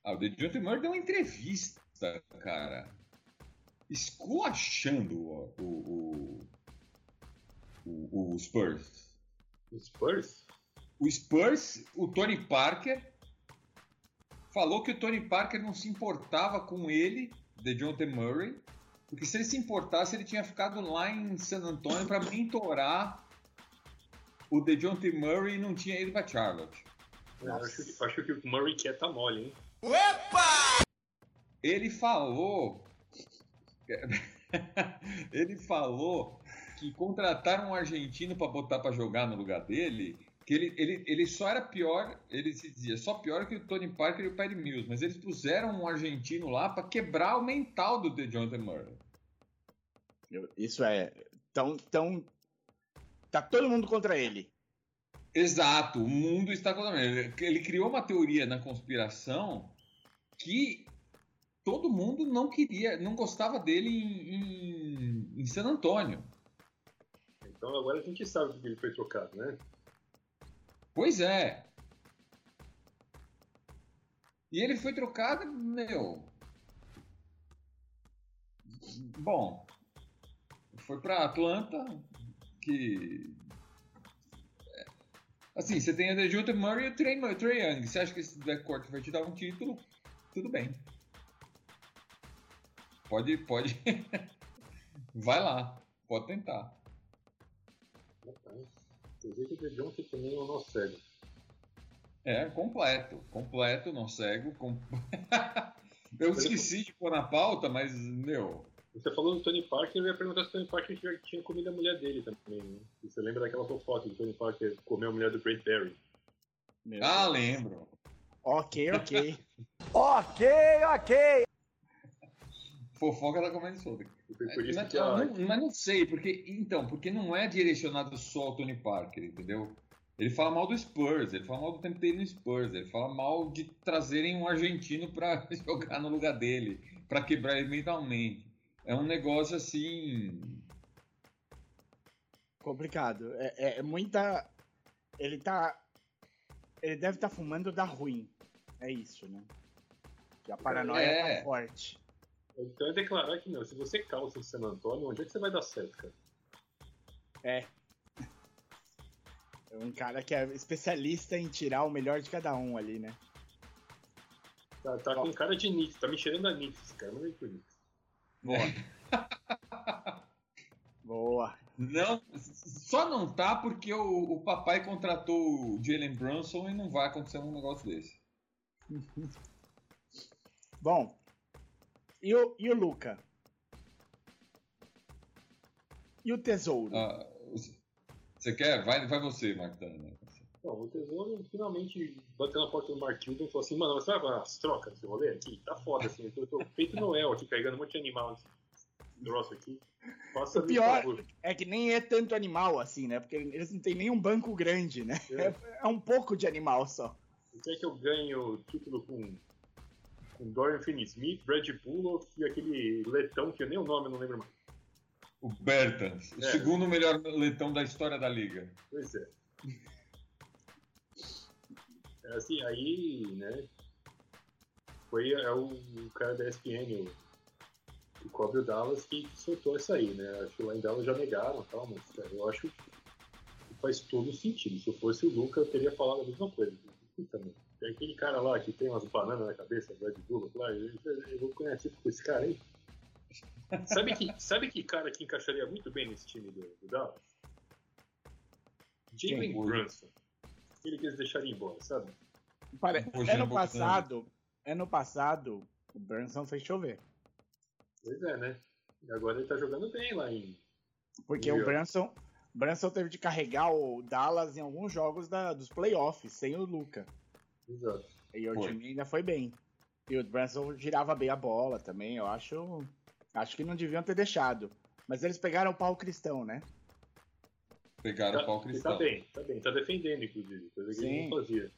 Ah, o DeJounte Murray deu uma entrevista, cara esculachando o, o, o, o Spurs. O Spurs? O Spurs, o Tony Parker, falou que o Tony Parker não se importava com ele, de John T. Murray, porque se ele se importasse, ele tinha ficado lá em San Antonio para mentorar o DeJounte Murray não tinha ido para Charlotte. Eu acho, acho, que o Murray quer tá mole, hein? Opa! Ele falou ele falou que contrataram um argentino para botar para jogar no lugar dele, que ele, ele, ele só era pior, ele se dizia, só pior que o Tony Parker e o Perry Mills, mas eles puseram um argentino lá para quebrar o mental do DeJounte Murray. Isso é, tão, tão, tá todo mundo contra ele. Exato, o mundo está contra ele. Ele criou uma teoria na conspiração que todo mundo não queria, não gostava dele em, em, em San Antônio. Então agora a gente sabe que ele foi trocado, né? Pois é. E ele foi trocado, meu. Bom, foi para Atlanta, que é, assim, você tem a DeJounte Murray e o Trey, Trey Young. Você acha que esse backcourt vai te dar um título? Tudo bem. Pode, pode. Vai lá, pode tentar. Inclusive de Johnson também é o cego. É, completo. Completo, não cego. Com... eu esqueci de pôr na pauta, mas, meu. Você falou do Tony Parker, eu ia perguntar se o Tony Parker já tinha comido a mulher dele também. Né? Você lembra daquela fofoca do Tony Parker comeu a mulher do Great Barry? ah, lembro. Ok, ok. ok, ok. Fofoca da comédia solta. Mas, não, mas não sei, porque. Então, porque não é direcionado só ao Tony Parker, entendeu? Ele fala mal do Spurs, ele fala mal do tempo dele no Spurs, ele fala mal de trazerem um argentino para jogar no lugar dele, para quebrar ele mentalmente. É um negócio assim. Complicado. É, é, é muita. Ele tá. Ele deve estar tá fumando da ruim. É isso, né? Que a paranoia é. tá forte. Então é declarar que não. Se você calça em San Antônio, onde é que você vai dar certo, cara? É. É um cara que é especialista em tirar o melhor de cada um ali, né? Tá, tá com cara de Knicks, tá me cheirando a Knicks esse cara, não vem pro Knicks. Boa. Boa. Não, só não tá porque o, o papai contratou o Jalen Brunson e não vai acontecer um negócio desse. Bom, e o, e o Luca? E o Tesouro? Ah, você quer? Vai, vai você, Mark Não, o Tesouro finalmente bateu na porta do Mark Cuban e falou assim, mano, você vai as trocas desse rolê aqui? Tá foda, assim, eu tô, feito Noel aqui, carregando um monte de animal nesse troço aqui. Faça o pior é que nem é tanto animal assim, né? Porque eles não têm nenhum banco grande, né? É, é, é um pouco de animal só. Você quer que eu ganhe o título com, com Dorian Finney-Smith, Brad Bullock e aquele letão que eu nem o nome não lembro mais. O Bertans, o é. segundo melhor letão da história da liga. Pois é. É assim, aí, né? Foi é o, o cara da ESPN, o, o cobre o Dallas, que soltou isso aí, né? Acho que lá em Dallas já negaram tal, mas cara, eu acho que faz todo sentido. Se eu fosse o Luca, eu teria falado a mesma coisa. Também. Tem aquele cara lá que tem umas bananas na cabeça, Brad Bullock lá, eu, eu vou conhecer com esse cara aí. Sabe que, sabe que cara que encaixaria muito bem nesse time do, do Dallas? Jalen Brunson. Aquele que eles deixariam embora, sabe? Pare... Ano passado, ano passado, o Brunson fez chover. Pois é, né? E agora ele tá jogando bem lá em. Porque o Brunson, Brunson teve de carregar o Dallas em alguns jogos da, dos playoffs, sem o Luca. Exato. E o foi. time ainda foi bem. E o Brunson girava bem a bola também, eu acho. Acho que não deviam ter deixado. Mas eles pegaram o pau cristão, né? Pegaram tá, o pau cristão. Tá bem, tá bem. Tá defendendo, inclusive. Coisa que ele não fazia.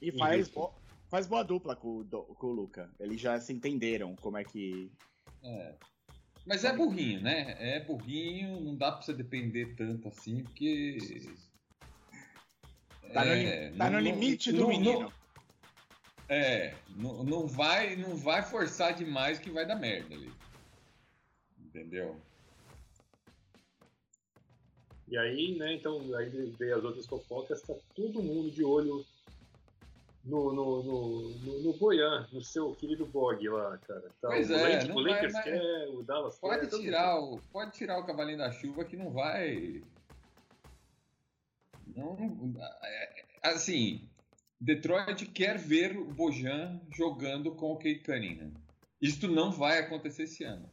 E faz, bo faz boa dupla com, com o Luca. Eles já se entenderam como é que. É. Mas é burrinho, né? É burrinho, não dá pra você depender tanto assim, porque. Tá, é, no, tá no, limite do menino. é, não, não, vai, não vai forçar demais que vai dar merda ali. Entendeu? E aí, né, então, aí veio as outras fofocas, tá todo mundo de olho no, no, no, no, no Boyan, no seu querido Bog lá, cara. Tá, pois o é, o Lakers vai, quer, o Dallas pode quer. Tirar o, pode tirar o cavalinho da chuva que não vai. Não, assim, Detroit quer ver o Bojan jogando com o Kate Cunningham. Isto não vai acontecer esse ano.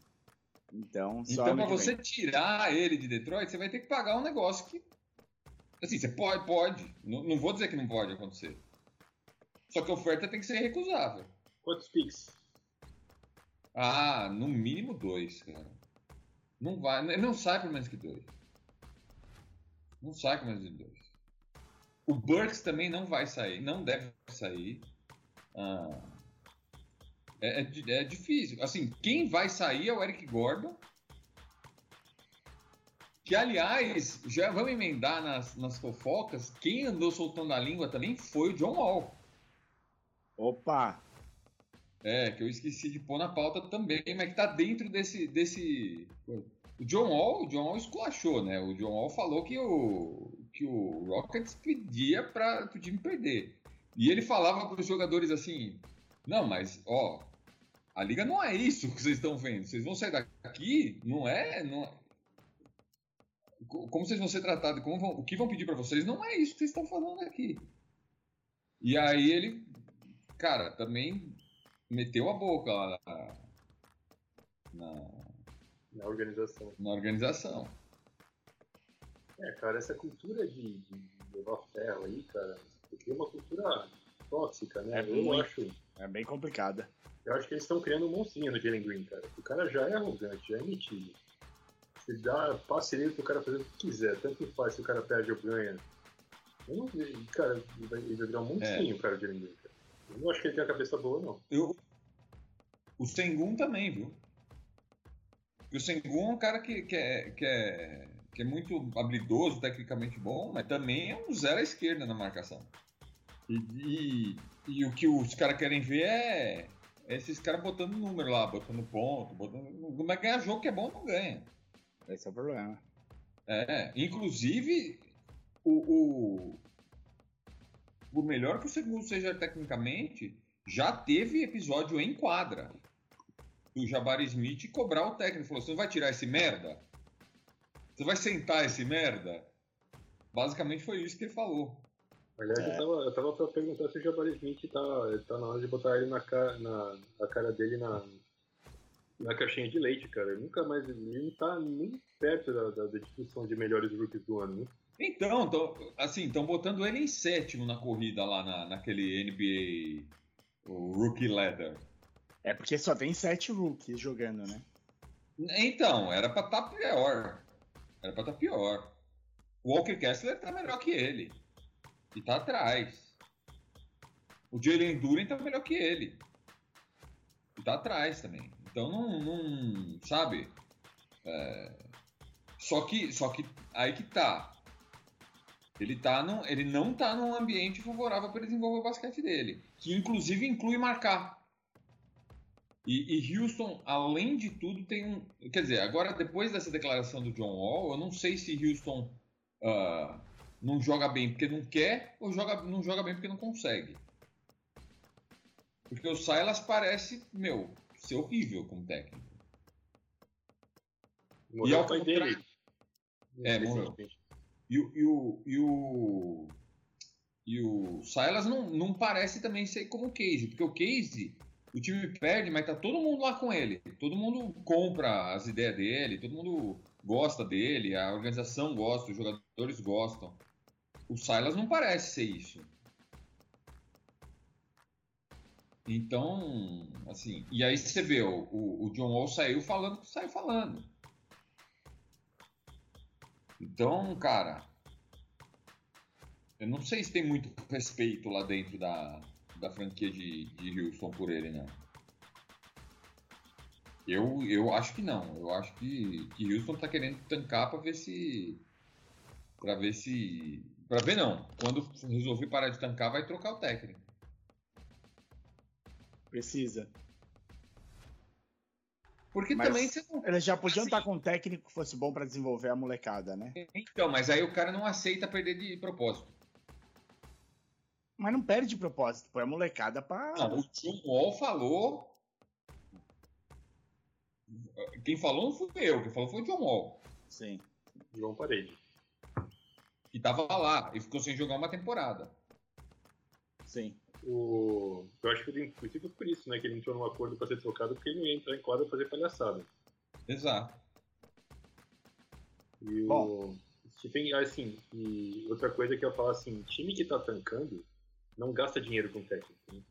Então, então para você vem. tirar ele de Detroit, você vai ter que pagar um negócio que. Assim, você pode, pode. Não, não vou dizer que não pode acontecer. Só que a oferta tem que ser recusável. Quantos picks? Ah, no mínimo dois, cara. Não vai. Não sai por menos que dois. Não sai por menos de dois. O Burks também não vai sair. Não deve sair. Ah. É, é, é, difícil. Assim, quem vai sair é o Eric Gordon. Que, aliás, já vamos emendar nas, nas fofocas. Quem andou soltando a língua também foi o John Wall. Opa! É, que eu esqueci de pôr na pauta também, mas que tá dentro desse. desse... O John Wall, o John Wall esculachou, né? O John Wall falou que o, que o Rockets pedia para o time perder. E ele falava para os jogadores assim: não, mas ó, a liga não é isso que vocês estão vendo. Vocês vão sair daqui, não é. Não é... Como vocês vão ser tratados, como vão... o que vão pedir para vocês, não é isso que vocês estão falando aqui. E aí ele, cara, também meteu a boca lá na, na, na organização. Na organização. É, cara, essa cultura de, de levar ferro aí, cara, porque é uma cultura tóxica, né? É Eu muito, acho. É bem complicada. Eu acho que eles estão criando um monstrinho no Jalen Green, cara. O cara já é arrogante, já é metido. Você dá passe livre pro cara fazer o que quiser, tanto faz se o cara perde ou ganha. Eu não cara, ele vai, virar um monstrinho, é. cara, o Jalen Green. Cara. Eu não acho que ele tem a cabeça boa, não. Eu... O Sengun também, viu? o Sengun é um cara que, que, é, que, é, que é muito habilidoso, tecnicamente bom, mas também é um zero à esquerda na marcação. E, e, e o que os caras querem ver é esses caras botando número lá, botando ponto, botando. Mas ganhar jogo que é bom não ganha. Esse é o problema. É, inclusive, o, o, o melhor que o segundo seja tecnicamente, já teve episódio em quadra do Jabari Smith cobrar o técnico. Falou: você não vai tirar esse merda? Você vai sentar esse merda? Basicamente foi isso que ele falou. Aliás, é. eu, tava, eu tava pra perguntar se o Jabari Smith tá, tá na hora de botar ele na, cara, na, na cara dele na, na caixinha de leite, cara. Ele nunca mais. Ele não tá nem perto da, da, da discussão de melhores rookies do ano, né? Então, tô, assim, estão botando ele em sétimo na corrida lá na, naquele NBA o Rookie Leather. É porque só tem sete rookies jogando, né? Então, era pra estar tá pior. Era pra estar tá pior. O Walker Kessler tá melhor que ele. E tá atrás. O Jalen Duren tá melhor que ele. E tá atrás também. Então não. não sabe? É... Só que. Só que aí que tá. Ele, tá no, ele não tá num ambiente favorável para desenvolver o basquete dele. Que inclusive inclui marcar. E, e, Houston, além de tudo, tem um. Quer dizer, agora depois dessa declaração do John Wall, eu não sei se Houston uh, não joga bem porque não quer ou joga, não joga bem porque não consegue. Porque o Silas parece, meu, ser horrível como técnico. Morreu e ao pai dele. É, morreu. E, e, o, e o. E o Silas não, não parece também ser como o Casey, porque o Casey, o time perde, mas tá todo mundo lá com ele. Todo mundo compra as ideias dele, todo mundo gosta dele, a organização gosta, os jogadores gostam. O Silas não parece ser isso. Então, assim, e aí você vê, o, o John Wall saiu falando que saiu falando. Então, cara, eu não sei se tem muito respeito lá dentro da, da franquia de, de Houston por ele, né? Eu, eu acho que não. Eu acho que, que Houston tá querendo tancar para ver se. para ver se. Para ver não. Quando resolver parar de tancar, vai trocar o técnico. Precisa. Porque mas também você não... Eles já podiam assim, estar com um técnico que fosse bom para desenvolver a molecada, né? Então, mas aí o cara não aceita perder de propósito. Mas não perde de propósito, põe a molecada pra. Não, o John Wall falou. Quem falou não fui eu, quem falou foi o John Wall. Sim. João Parede. Que tava lá e ficou sem jogar uma temporada. Sim. O... Eu acho que ele, inclusive por isso, né? Que ele entrou num acordo para ser trocado porque ele não ia entrar em quadra fazer palhaçada. Exato. E Bom. o. Tem, assim, e outra coisa que eu falo assim, time que tá tancando não gasta dinheiro com técnico. Né?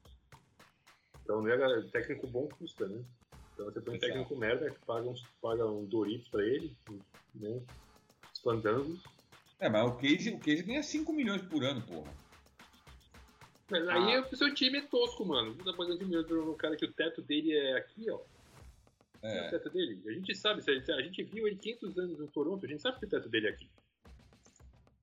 Então não é técnico bom custa, né? Então você põe um técnico merda que paga, uns, paga um Doritos pra ele, né? Espantando. É, mas o Case, o Case ganha 5 milhões por ano, porra. Mas aí ah. o seu time é tosco, mano. Você tá pagando 5 milhões por um cara que o teto dele é aqui, ó. É. é o teto dele. A gente sabe, a gente viu ele 500 anos no Toronto, a gente sabe que o teto dele é aqui.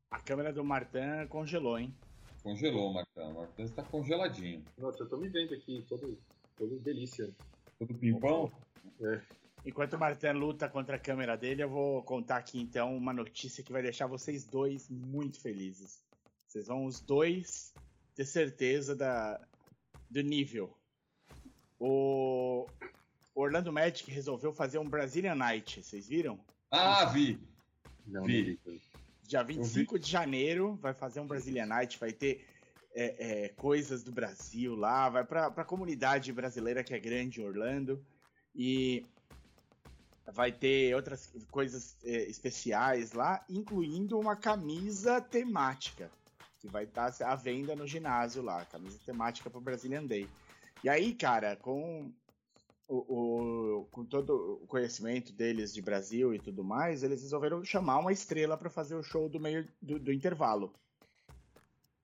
A câmera do Martin congelou, hein? Congelou, Marcão. O Marcão está congeladinho. Nossa, eu tô me vendo aqui, todo, todo delícia. Todo pimpão? É. Enquanto o Martin luta contra a câmera dele, eu vou contar aqui então uma notícia que vai deixar vocês dois muito felizes. Vocês vão os dois ter certeza da, do nível. O Orlando Magic resolveu fazer um Brazilian Night, vocês viram? Ah, vi! Não, vi. Dia 25 de janeiro vai fazer um Brazilian Night, vai ter é, é, coisas do Brasil lá, vai para a comunidade brasileira que é grande em Orlando e vai ter outras coisas é, especiais lá, incluindo uma camisa temática que vai estar tá à venda no ginásio lá, camisa temática para o Brazilian Day. E aí, cara, com o, o, com todo o conhecimento deles de Brasil e tudo mais, eles resolveram chamar uma estrela para fazer o show do meio do, do, intervalo.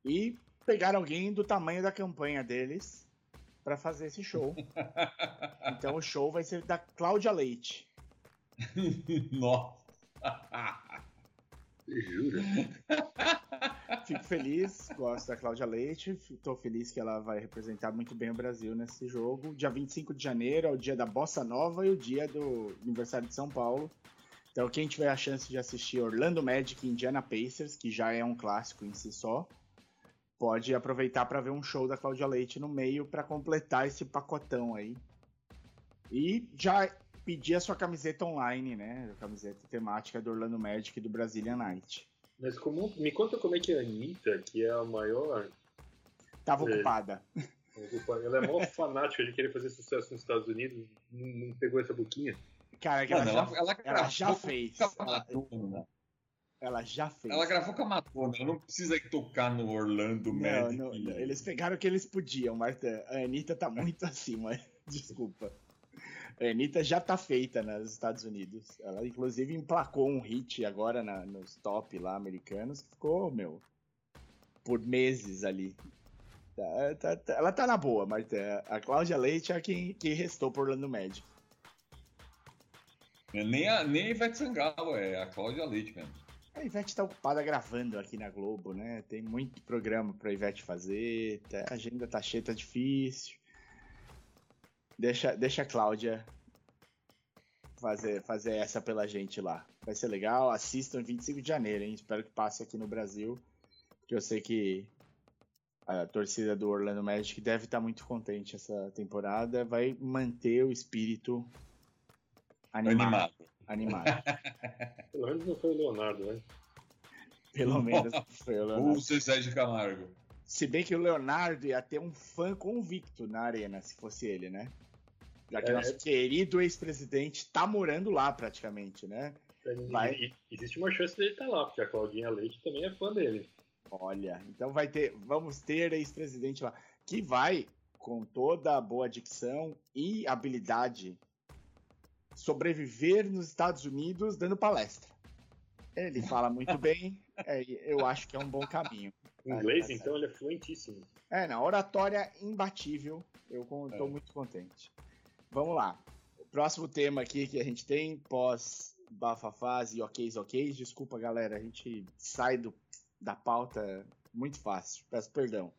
E pegaram alguém do tamanho da campanha deles para fazer esse show. então o show vai ser da Cláudia Leite. Nossa! Jura? Fico feliz, gosto da Cláudia Leite. Estou feliz que ela vai representar muito bem o Brasil nesse jogo. Dia 25 de janeiro é o dia da Bossa Nova e o dia do aniversário de São Paulo. Então, quem tiver a chance de assistir Orlando Magic e Indiana Pacers, que já é um clássico em si só, pode aproveitar para ver um show da Cláudia Leite no meio para completar esse pacotão aí. E já pedir a sua camiseta online, né? A camiseta temática do Orlando Magic e do Brazilian Night. Mas como, me conta como é que a Anitta, que é a maior. Tava é, ocupada. Ela é maior fanática de querer fazer sucesso nos Estados Unidos, não, não pegou essa boquinha? Cara, ela, ela, já, ela, ela já fez. Ela, ela já fez. Ela gravou com a Madonna, ela não precisa tocar no Orlando Magic. Não, não, eles pegaram o que eles podiam, Marta. A Anitta tá muito acima, desculpa. A Anitta já tá feita nos Estados Unidos. Ela, inclusive, emplacou um hit agora na, nos top lá americanos que ficou, meu, por meses ali. Tá, tá, tá, ela tá na boa, Marta. A Cláudia Leite é quem, quem restou por Orlando Magic. É, nem a, nem a Ivete Sangalo, é a Cláudia Leite mesmo. A Ivete tá ocupada gravando aqui na Globo, né? Tem muito programa pra Ivete fazer, tá, a agenda tá cheia, tá difícil. Deixa, deixa a Cláudia fazer, fazer essa pela gente lá. Vai ser legal. Assistam 25 de janeiro, hein? Espero que passe aqui no Brasil. Porque eu sei que a torcida do Orlando Magic deve estar tá muito contente essa temporada. Vai manter o espírito animado. Animado. Pelo menos não foi o Leonardo, né? Pelo menos não foi o Leonardo. O César de Camargo. Se bem que o Leonardo ia ter um fã convicto na arena, se fosse ele, né? Já que é, nosso querido ex-presidente tá morando lá praticamente, né? Vai... Existe uma chance dele estar tá lá, porque a Claudinha Leite também é fã dele. Olha, então vai ter, vamos ter ex-presidente lá, que vai, com toda a boa dicção e habilidade sobreviver nos Estados Unidos dando palestra. Ele fala muito bem, é, eu acho que é um bom caminho. Em inglês, então, ele é fluentíssimo. É, na oratória imbatível. Eu estou é. muito contente. Vamos lá. O próximo tema aqui que a gente tem, pós bafafás e oks, oks. Desculpa, galera, a gente sai do, da pauta muito fácil. Peço perdão.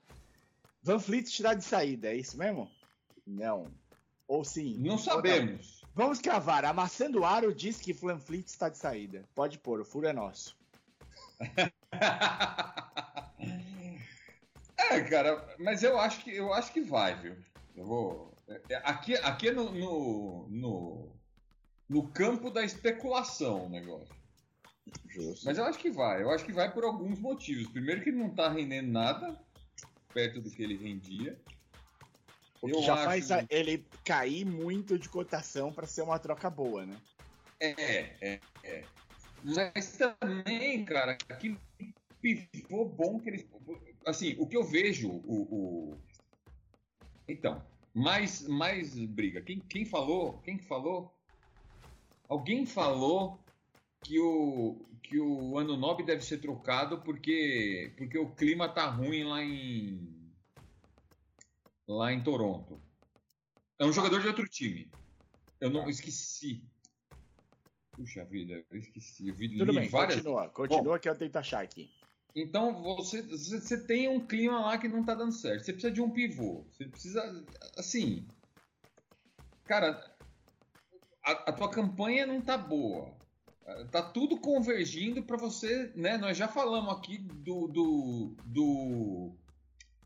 Van Fleet está de saída, é isso mesmo? Não. Ou sim? Não sabemos. Vamos cravar. Amassando o aro diz que Flanfleet está de saída. Pode pôr, o furo é nosso. é, cara, mas eu acho que eu acho que vai, viu? Eu vou. É, aqui, aqui é no, no, no, no campo da especulação o negócio. Justo. Mas eu acho que vai. Eu acho que vai por alguns motivos. Primeiro que ele não tá rendendo nada perto do que ele rendia. O que eu já acho... faz ele cair muito de cotação para ser uma troca boa, né? É, é, é. Mas também, cara, aquele pivô bom que eles. Assim, o que eu vejo, o. o... Então, mais, mais briga. Quem, quem falou? Quem falou? Alguém falou que o, que o ano nobre deve ser trocado porque, porque o clima tá ruim lá em lá em Toronto. É um jogador de outro time. Eu não esqueci. Puxa vida, eu esqueci. Eu vi, Tudo bem, várias... continua. Continua Bom, que eu tento achar aqui. Então você, você tem um clima lá que não tá dando certo. Você precisa de um pivô. Você precisa. Assim. Cara, a, a tua campanha não tá boa. Tá tudo convergindo para você, né? Nós já falamos aqui do, do, do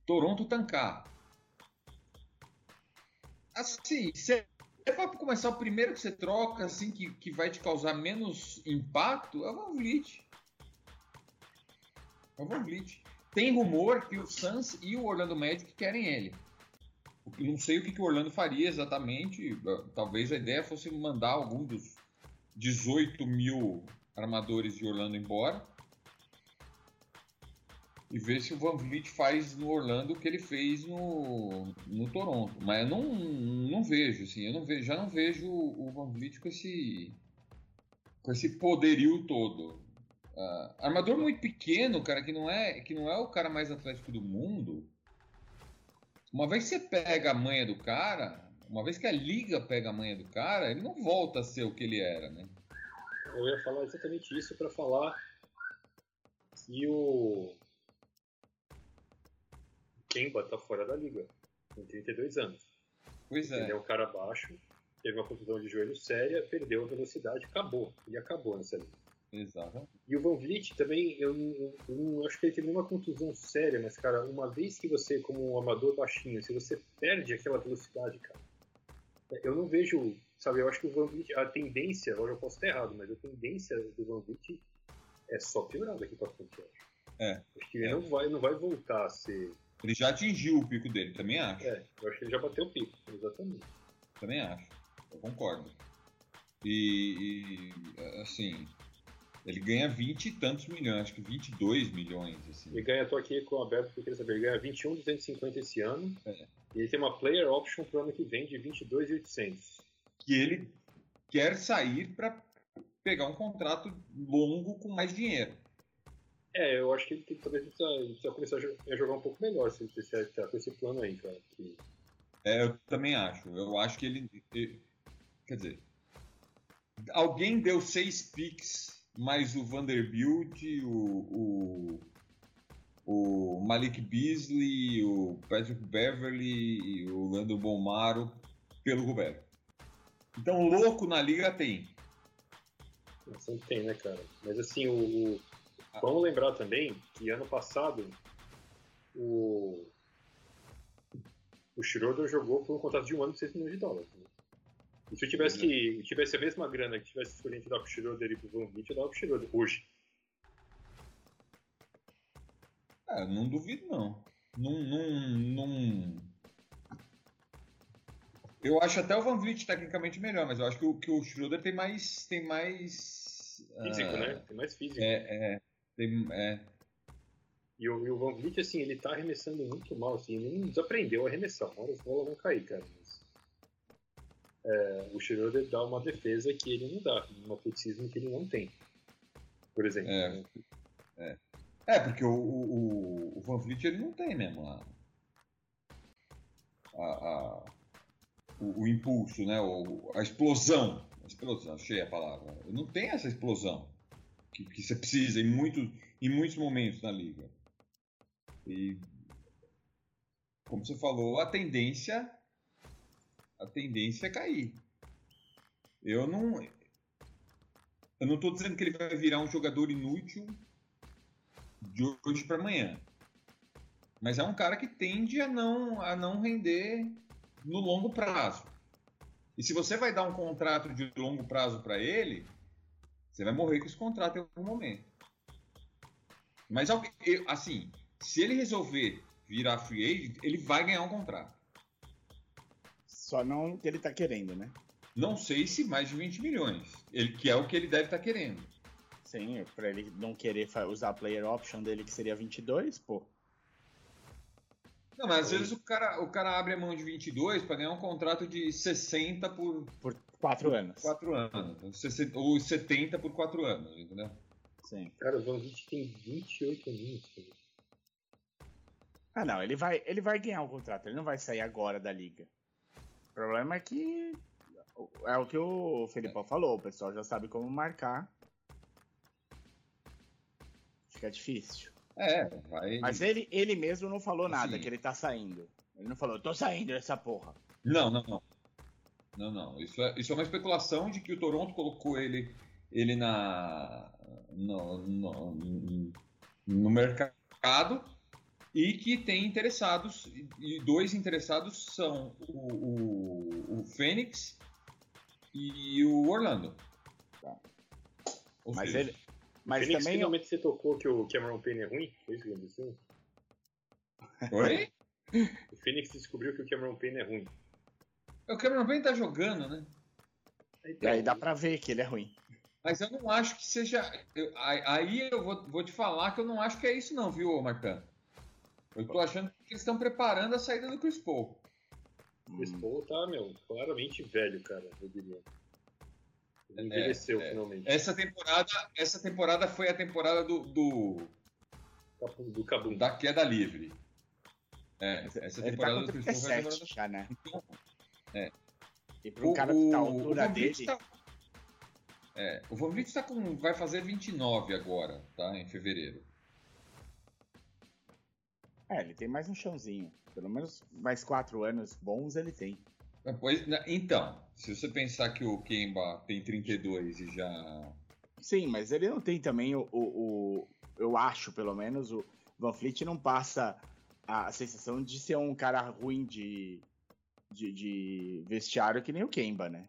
Toronto tancar. Assim, se é para começar o primeiro que você troca, assim, que, que vai te causar menos impacto, é o Van. O Van Vliet. Tem rumor que o Suns e o Orlando Magic querem ele. Não sei o que, que o Orlando faria exatamente. Talvez a ideia fosse mandar algum dos 18 mil armadores de Orlando embora e ver se o Van Vliet faz no Orlando o que ele fez no, no Toronto. Mas eu não, não vejo, assim, eu não vejo, já não vejo o Van Vliet com esse, com esse poderio todo. Uh, armador muito pequeno, cara, que não é que não é o cara mais atlético do mundo. Uma vez que você pega a manha do cara, uma vez que a liga pega a manha do cara, ele não volta a ser o que ele era, né? Eu ia falar exatamente isso para falar E o Kemba tá fora da liga, com 32 anos. Pois é. Ele é um cara baixo, teve uma contusão de joelho séria, perdeu a velocidade, acabou. E acabou nessa liga. Exato. E o Van Vliet também, eu, eu, eu, acho que ele teve uma contusão séria, mas, cara, uma vez que você, como um amador baixinho, se você perde aquela velocidade, cara, eu não vejo, sabe, eu acho que o Van Vliet, a tendência, eu já posso estar errado, mas a tendência do Van Vliet é só piorar daqui pra frente, eu acho. É. Acho que ele é. não, vai, não vai voltar a ser. Ele já atingiu o pico dele, também acho. É, eu acho que ele já bateu o pico, exatamente. Também acho. Eu concordo. E, e assim, ele ganha 20 e tantos milhões, acho que 22 milhões. Assim. Ele ganha, tô aqui com o aberto porque eu queria saber, ele ganha 21,250 esse ano. É. E ele tem uma player option pro ano que vem de 22,800. Que ele quer sair para pegar um contrato longo com mais dinheiro. É, eu acho que ele talvez precisa, precisa começar a jogar um pouco melhor se ele tá com esse plano aí, cara. Que... É, eu também acho. Eu acho que ele, ele. Quer dizer. Alguém deu seis picks, mais o Vanderbilt, o, o, o Malik Beasley, o Patrick Beverly e o Lando Bomaro pelo governo. Então, louco na liga tem. Sempre tem, né, cara? Mas assim, o, o... vamos lembrar também que ano passado o o Schroeder jogou por um contrato de um ano de 6 milhões de dólares. E se eu tivesse, que, tivesse a mesma grana que tivesse escolhido dar pro Schroeder e pro Van Vliet, eu dava pro Schroeder hoje. É, não duvido não. Não, não, não... Eu acho até o Van Vliet tecnicamente melhor, mas eu acho que o, que o Schroeder tem mais. Tem mais. Físico, uh, né? Tem mais físico. É, é, tem, é. E o, e o Van Vliet, assim, ele tá arremessando muito mal, assim, ele não desaprendeu a arremessar, uma hora as bolas vão cair, cara. Mas, é, o Schroeder dá uma defesa que ele não dá, um atleticismo que ele não tem, por exemplo. É, é. é porque o, o, o, Van Vliet ele não tem mesmo a, a, a o, o, impulso, né, o, a explosão, a explosão, achei a palavra, não tem essa explosão que, que você precisa em muitos, em muitos momentos na liga. E como você falou, a tendência a tendência é cair. Eu não eu não estou dizendo que ele vai virar um jogador inútil de hoje para amanhã. Mas é um cara que tende a não a não render no longo prazo. E se você vai dar um contrato de longo prazo para ele, você vai morrer com esse contrato em algum momento. Mas assim, se ele resolver virar free agent, ele vai ganhar um contrato. Só não que ele tá querendo, né? Não sei se mais de 20 milhões. Ele, que é o que ele deve estar tá querendo. Sim, para ele não querer usar a player option dele, que seria 22, pô. Não, mas às vezes o cara, o cara abre a mão de 22 para ganhar um contrato de 60 por. Por 4 anos. 4 anos. Ou 70 por 4 anos, entendeu? Sim. Cara, o Van Vliet tem 28 anos. Cara. Ah, não, ele vai, ele vai ganhar um contrato, ele não vai sair agora da liga. O problema é que é o que o Felipão é. falou, o pessoal já sabe como marcar. Fica difícil. É, vai. Mas ele, ele mesmo não falou nada, Sim. que ele tá saindo. Ele não falou, tô saindo dessa porra. Não, não, não. Não, não. Isso é, isso é uma especulação de que o Toronto colocou ele, ele na, no, no, no mercado e que tem interessados, e dois interessados são o, o, o Fênix e o Orlando. Tá. Mas ele. Mas Phoenix, também. Finalmente você tocou que o Cameron Payne é ruim? Foi isso que aconteceu? Oi? o Phoenix descobriu que o Cameron Payne é ruim. O Cameron Payne tá jogando, né? E aí dá pra ver que ele é ruim. Mas eu não acho que seja. Eu, aí eu vou, vou, te falar que eu não acho que é isso, não, viu, Marcão? Eu tô achando que eles estão preparando a saída do Chris Paul. O Chris Paul tá, meu, claramente velho, cara, eu diria. Ele envelheceu é, é, finalmente. Essa temporada, essa temporada foi a temporada do. do, do Cabum. Da queda livre. É, essa ele temporada tá com 37 do Chris Paul já, né? Então, é. E para um cara que tá a altura dele. Tá, é, o Van Vliet tá com, vai fazer 29 agora, tá? Em fevereiro. É, ele tem mais um chãozinho. Pelo menos mais quatro anos bons ele tem. Pois, né, então, se você pensar que o Kemba tem 32 e já. Sim, mas ele não tem também o. o, o eu acho, pelo menos, o Van Fleet não passa a sensação de ser um cara ruim de, de, de vestiário que nem o Kemba, né?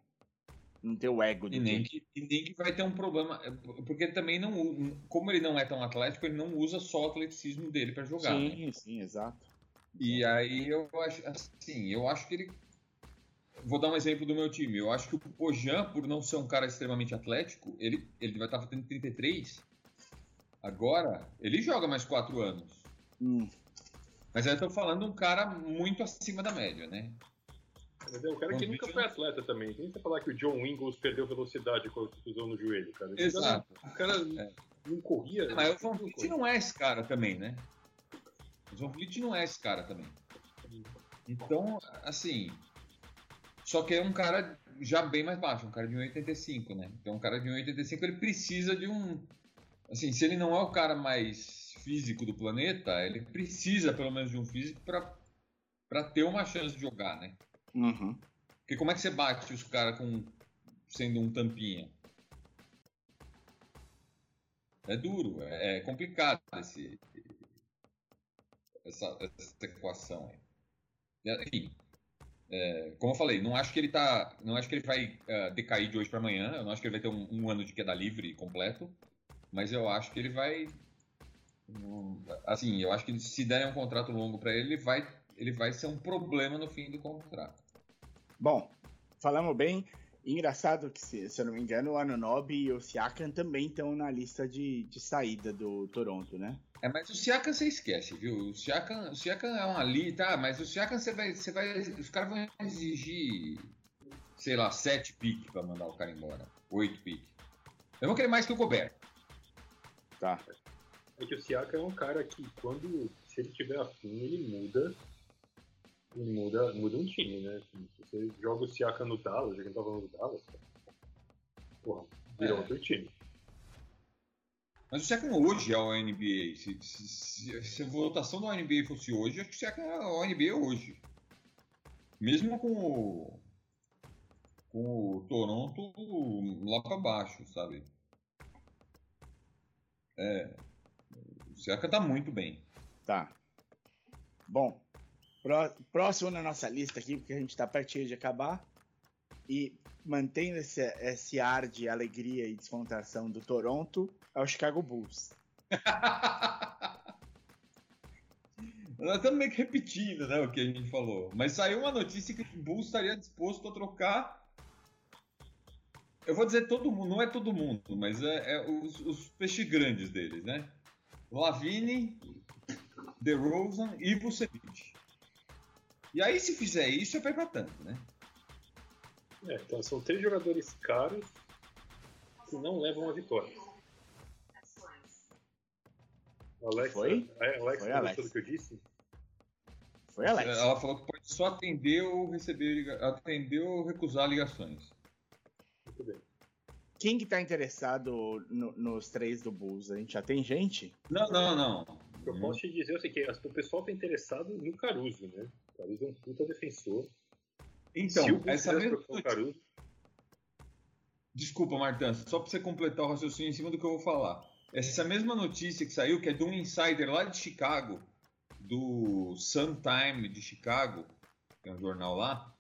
Não ter o ego e nem, que, e nem que vai ter um problema. É, porque também não. Como ele não é tão atlético, ele não usa só o atleticismo dele para jogar. Sim, né? sim, exato. E aí eu acho assim, eu acho que ele. Vou dar um exemplo do meu time. Eu acho que o Pojan, por não ser um cara extremamente atlético, ele, ele vai estar fazendo 33. Agora, ele joga mais 4 anos. Hum. Mas aí eu tô falando um cara muito acima da média, né? É um cara que nunca foi atleta também. Tem que falar que o John Ingles perdeu velocidade quando usou no joelho, cara. Exato. O cara, é. não corria. Mas o Van Fleet não é esse cara também, né? O Van Fleet não é esse cara também. Então, assim. Só que é um cara já bem mais baixo, um cara de 1,85, né? Então, um cara de 1,85 ele precisa de um. Assim, se ele não é o cara mais físico do planeta, ele precisa pelo menos de um físico para ter uma chance de jogar, né? Uhum. Porque como é que você bate os caras com sendo um tampinha? É duro, é, é complicado esse, essa, essa equação aí. Enfim, é, como eu falei, não acho que ele tá, não acho que ele vai uh, decair de hoje para amanhã. Eu não acho que ele vai ter um, um, ano de queda livre completo, mas eu acho que ele vai, assim, eu acho que se derem um contrato longo para ele, ele vai, ele vai ser um problema no fim do contrato. Bom, falamos bem. Engraçado que, se, se eu não me engano, o Anunobi e o Siakam também estão na lista de, de saída do Toronto, né? É, mas o Siakam você esquece, viu? O Siakam, o Siakam é uma ali, tá? Mas o Siakam você vai, você vai. Os caras vão exigir, sei lá, sete piques pra mandar o cara embora. Oito piques. Eu vou querer mais que o Gobert. Tá. É que o Siakam é um cara que, quando. Se ele tiver afim, ele muda muda, muda um time, né? Assim, se você joga o Siaka no Dallas, já que a gente tá falando do Dallas, porra, virou é. outro time. Mas o Siakam hoje é o NBA. Se, se, se, se, a votação da NBA fosse hoje, acho que o Siakam é o NBA hoje. Mesmo com o, com o Toronto lá para baixo, sabe? É. O Siakam tá muito bem. Tá. Bom, Próximo na nossa lista aqui, porque a gente está pertinho de acabar. E mantendo esse, esse ar de alegria e descontração do Toronto, é o Chicago Bulls. Nós estamos meio que repetindo né, o que a gente falou. Mas saiu uma notícia que o Bulls estaria disposto a trocar. Eu vou dizer todo mundo, não é todo mundo, mas é, é os, os peixes grandes deles, né? Lavine, DeRozan e Vucevic. E aí, se fizer isso, é pra tanto, né? É, então são três jogadores caros que não levam a vitória. Alex, Foi? É, Alex, Foi Alex. do que eu disse? Foi Alex. Ela falou que pode só atender ou receber, atender ou recusar ligações. Muito bem. Quem que tá interessado no, nos três do Bulls? A gente já tem gente? Não, não, não. Eu posso te dizer assim, que o pessoal tá interessado no Caruso, né? O Caruso é um puta defensor. Então, essa mesma. Caruso... Desculpa, Martin, só para você completar o raciocínio em cima do que eu vou falar. Essa mesma notícia que saiu, que é de um insider lá de Chicago, do Sun Time de Chicago, que é um jornal lá,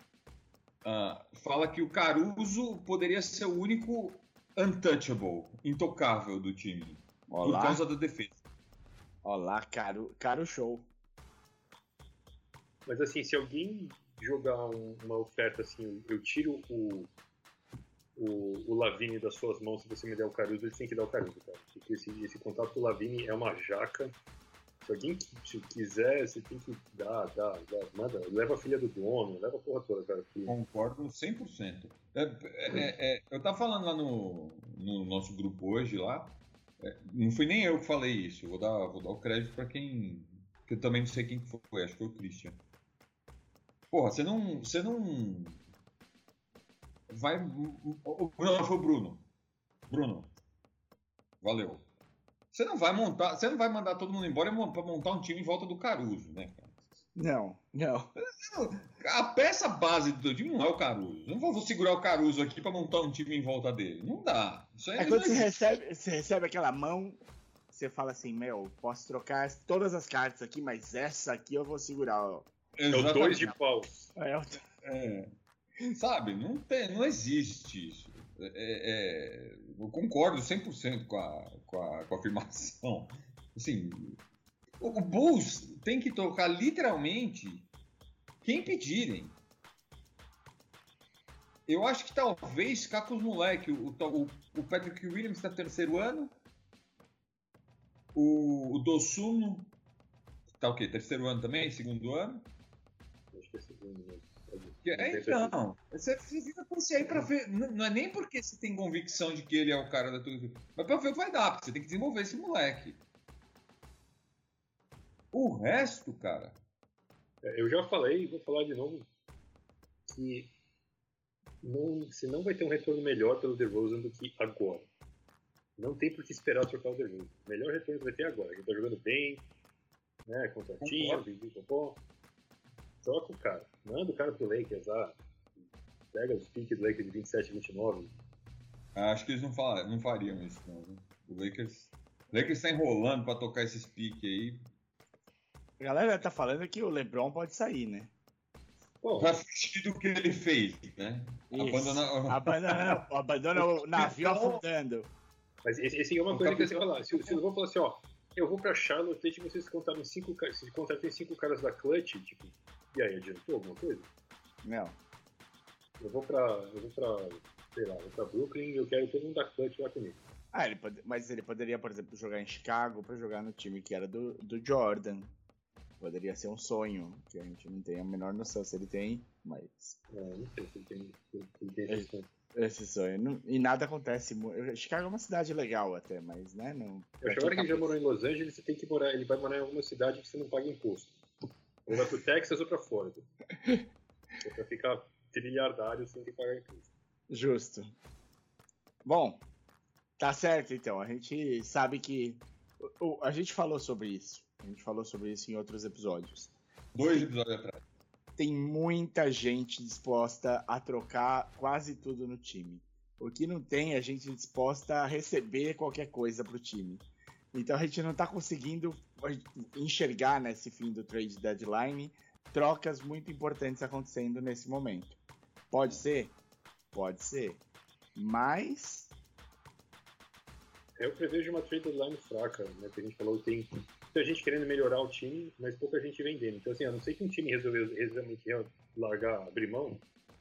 uh, fala que o Caruso poderia ser o único untouchable, intocável do time, Olá. por causa da defesa. Olá, caro, caro show. Mas assim, se alguém jogar um, uma oferta assim, eu tiro o, o, o Lavini das suas mãos se você me der o Caruso, ele tem que dar o Caruso, cara. Porque esse, esse contato com o Lavini é uma jaca. Se alguém quiser, você tem que dar, dar, dar manda, leva a filha do dono, leva a porra toda, cara. Que... Concordo 100%. É, é, é, eu tava falando lá no, no nosso grupo hoje lá, é, não fui nem eu que falei isso, vou dar, vou dar o crédito para quem. Que eu também não sei quem foi, acho que foi o Christian. Porra, você não. Você não. Vai. Não, foi o Bruno. Bruno. Valeu. Você não vai montar, você não vai mandar todo mundo embora para montar um time em volta do Caruso, né, cara? Não, não. A peça base do time não é o Caruso. Eu não vou segurar o Caruso aqui para montar um time em volta dele. Não dá. Isso aí é quando você recebe, você recebe aquela mão, você fala assim, meu, posso trocar todas as cartas aqui, mas essa aqui eu vou segurar. Ó. É o dois de pau. É, é, sabe, não, tem, não existe isso. É, é, eu concordo 100% com a, com, a, com a afirmação. Assim, o Bulls tem que tocar literalmente quem pedirem. Eu acho que talvez ficar com os moleques. O, o, o, Patrick Williams está terceiro ano. O, o Dossuno tá o quê? Terceiro ano também? Segundo ano? É então, você esse aí pra ver. Não é nem porque você tem convicção de que ele é o cara da tua. Mas pra ver o que vai dar, porque você tem que desenvolver esse moleque. O resto, cara. É, eu já falei e vou falar de novo que não, você não vai ter um retorno melhor pelo DeRozan do que agora. Não tem por que esperar trocar o DeRozan. O melhor retorno vai ter agora. Ele tá jogando bem, né, contratinho, bom. Troca o cara. Manda o cara pro Lakers lá. Pega os piques do Lakers de 27 e 29. Acho que eles não, falam, não fariam isso, não. O Lakers, o Lakers tá enrolando pra tocar esses piques aí a galera tá falando que o LeBron pode sair, né? Pô, pra fugir do que ele fez, né? Abandona... Abandona, abandona o navio então... afundando. Mas esse, esse é uma coisa que assim, olha lá, se, se o LeBron falar assim, ó, eu vou pra Charlotte e vocês contaram cinco caras, se contratem cinco caras da Clutch, tipo, e aí, adiantou alguma coisa? Não. Eu vou pra, eu vou pra, sei lá, vou pra Brooklyn e eu quero todo mundo da Clutch lá comigo. Ah, ele pode, mas ele poderia, por exemplo, jogar em Chicago pra jogar no time que era do, do Jordan. Poderia ser um sonho, que a gente não tem a menor noção se ele tem, mas. É, não sei se ele tem, se ele tem esse sonho. Esse sonho. Não, e nada acontece. Chicago é uma cidade legal até, mas, né? Não, eu acho que agora que ele já morou em Los Angeles, você tem que morar. Ele vai morar em alguma cidade que você não paga imposto. Ou vai pro Texas ou pra Flórida. é pra ficar trilhardário sem que pagar imposto. Justo. Bom, tá certo então. A gente sabe que. A gente falou sobre isso. A gente falou sobre isso em outros episódios. Dois episódios atrás. Tem muita gente disposta a trocar quase tudo no time. O que não tem é gente disposta a receber qualquer coisa pro time. Então a gente não está conseguindo enxergar nesse fim do trade deadline trocas muito importantes acontecendo nesse momento. Pode ser? Pode ser. Mas. Eu prevejo uma trade deadline fraca, né? Que a gente falou tem muita gente querendo melhorar o time, mas pouca gente vendendo. Então, assim, a não sei que um time resolveu realmente largar, abrir mão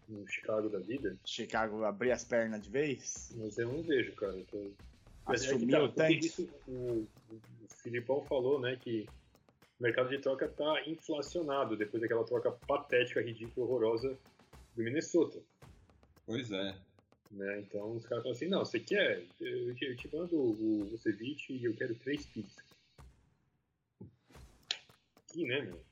no Chicago da vida. Chicago abrir as pernas de vez? Mas eu não vejo, cara. Então, Assumiu é tá, isso, o, o Filipão falou, né, que o mercado de troca está inflacionado depois daquela troca patética, ridícula, horrorosa do Minnesota. Pois é. Né? Então os caras falam assim, não, você quer? Eu te, eu te mando o Vucevic e eu quero três picks aqui, né, meu?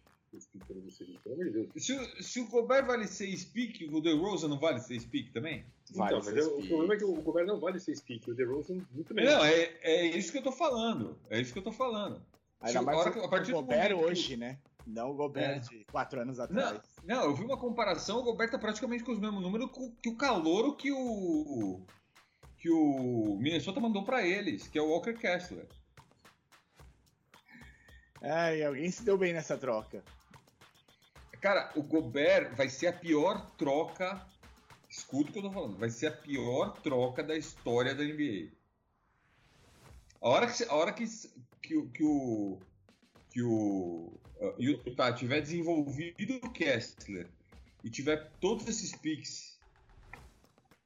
Pelo amor de Deus. Se, o, se o Gobert vale 6 pick, o DeRozan não vale 6 pick também? Vale então, mas o problema é que o Gobert não vale 6 pick, o DeRozan muito menos. Não, é, é isso que eu tô falando. É isso que eu tô falando. Ainda mais hora, a partir o Gobert hoje, que... né? Não o Gobert é. de 4 anos atrás. Não, não, eu vi uma comparação, o Gobert tá praticamente com os mesmos números que o calouro que o que o Minnesota mandou para eles, que é o Walker Kessler. Ai, alguém se deu bem nessa troca. Cara, o Gobert vai ser a pior troca. Escuta o que eu tô falando. Vai ser a pior troca da história da NBA. A hora que, a hora que, que, que o. Que o. Uh, Utah tiver desenvolvido o Kessler e tiver todos esses picks.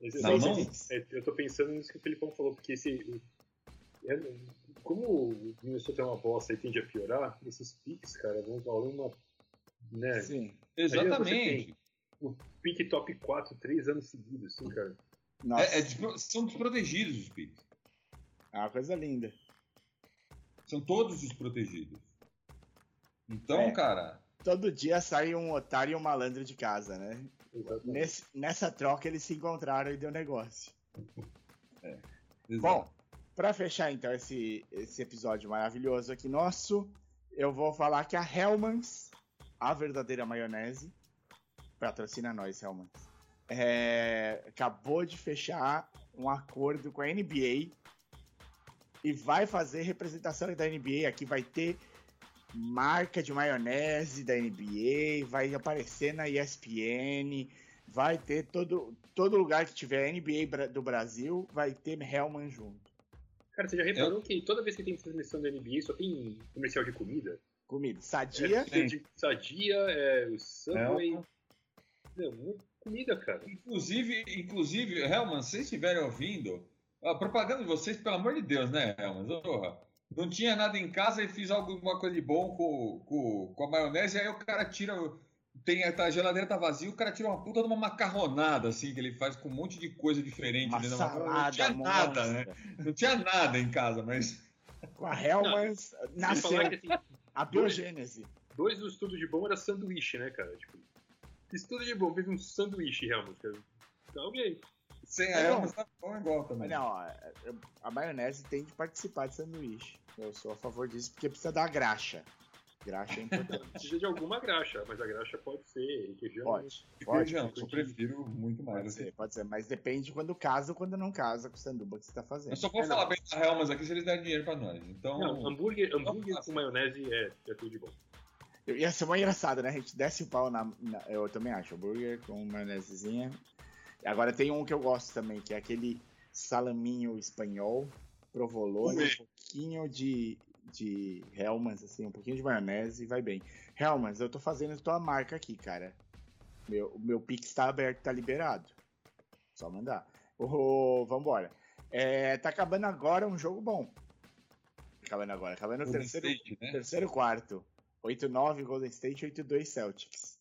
na mão, é, eu tô pensando nisso que o Felipão falou, porque esse. É, como o Minnesota é uma bosta e tende a piorar, esses picks, cara, vão valer uma. Né? Sim, exatamente. O pick top 4 três anos seguidos, assim, cara. É, é, são desprotegidos os picks. É uma coisa linda. São todos desprotegidos. Então, é, cara. Todo dia sai um otário e um malandro de casa, né? Nesse, nessa troca eles se encontraram e deu negócio. É, Bom, Para fechar então esse, esse episódio maravilhoso aqui nosso, eu vou falar que a Hellmann's, a verdadeira maionese, patrocina nós, Hellmann's, é, acabou de fechar um acordo com a NBA e vai fazer representação da NBA. Aqui vai ter marca de maionese da NBA, vai aparecer na ESPN, vai ter todo, todo lugar que tiver NBA do Brasil, vai ter Hellman junto. Cara, você já reparou Eu... que toda vez que tem transmissão da NBA só tem comercial de comida? Comida. Sadia. É, sadia, é, o Subway. Meu, comida, cara. Inclusive, inclusive, Helman, se vocês estiverem ouvindo, a propaganda de vocês, pelo amor de Deus, né, Helman? Não tinha nada em casa e fiz alguma coisa de bom com, com, com a maionese, e aí o cara tira. Tem, a geladeira tá vazia, o cara tira uma puta de uma macarronada, assim, que ele faz com um monte de coisa diferente. Uma salada, não tinha nada, né? Não tinha nada em casa, mas. Com a Helmans nasceu assim, a biogênese. Dois do estudo de bom era sanduíche, né, cara? Tipo, estudo de bom, fez um sanduíche, Helmans, cara. Então, ok. Sem a Helmans tá bom igual também. Não, a maionese tem de participar de sanduíche. Eu sou a favor disso, porque precisa dar graxa. Graxa é importante. precisa de alguma graxa, mas a graxa pode ser requeijão. Pode. Pode, pode eu prefiro muito mais. Pode ser, pode ser, mas depende quando casa ou quando não casa com o sanduba que você tá fazendo. Eu só vou é falar não. bem da Helmas aqui se eles derem dinheiro pra nós. Então... Não, hambúrguer, hambúrguer com maionese é, é tudo de bom. Ia ser muito engraçado, né? A gente desce o pau na, na, Eu também acho, hambúrguer com maionesezinha. Agora tem um que eu gosto também, que é aquele salaminho espanhol, provolone, um pouquinho de, de Hellmann's, assim, um pouquinho de maionese e vai bem. Hellmann's, eu tô fazendo tua marca aqui, cara. Meu, meu Pix tá aberto, tá liberado. Só mandar. Oh, vambora. É, tá acabando agora um jogo bom. Acabando agora, acabando o terceiro, State, né? terceiro quarto. 8-9 Golden State, 8-2 Celtics.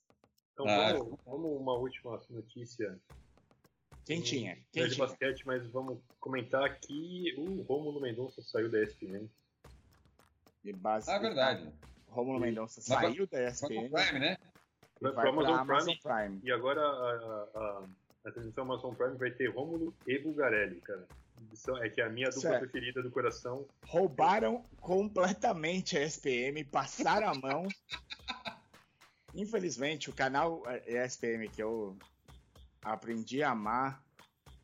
Então ah, vamos, vamos uma última notícia Quentinha. Quentinha. de basquete, mas vamos comentar que o Romulo Mendonça saiu da ESPN. E base... Ah, verdade. Romulo Mendonça saiu da ESPN. Prime, né? Vai para Amazon, Amazon Prime, Prime, E agora a, a, a transmissão Amazon Prime vai ter Romulo e Bugarelli, cara. É que é a minha dupla certo. preferida do coração. Roubaram completamente a SPM, passaram a mão. Infelizmente, o canal ESPM que eu aprendi a amar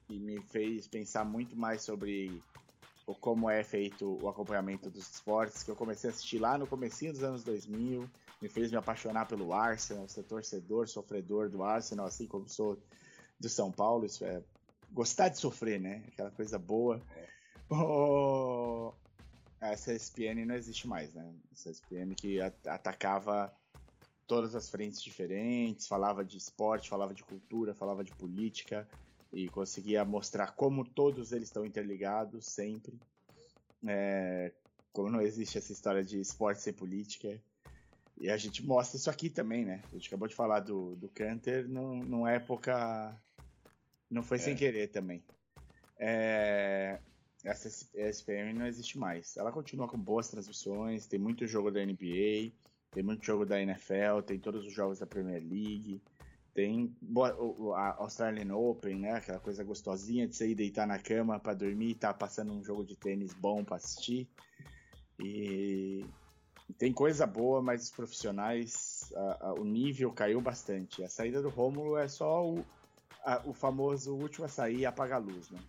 e me fez pensar muito mais sobre o como é feito o acompanhamento dos esportes, que eu comecei a assistir lá no comecinho dos anos 2000, me fez me apaixonar pelo Arsenal, ser torcedor, sofredor do Arsenal, assim como sou do São Paulo, isso é gostar de sofrer, né? Aquela coisa boa. Oh, essa ESPN não existe mais, né? Essa ESPN que atacava todas as frentes diferentes, falava de esporte, falava de cultura, falava de política e conseguia mostrar como todos eles estão interligados sempre. É, como não existe essa história de esporte sem política. E a gente mostra isso aqui também, né? A gente acabou de falar do, do Canter num, numa época. Não foi é. sem querer também. É, essa SPM não existe mais. Ela continua com boas transmissões, tem muito jogo da NBA. Tem muito jogo da NFL, tem todos os jogos da Premier League, tem a Australian Open, né? Aquela coisa gostosinha de você ir deitar na cama para dormir e tá passando um jogo de tênis bom para assistir. E tem coisa boa, mas os profissionais, a, a, o nível caiu bastante. A saída do Rômulo é só o, a, o famoso último a sair e apagar a luz, né?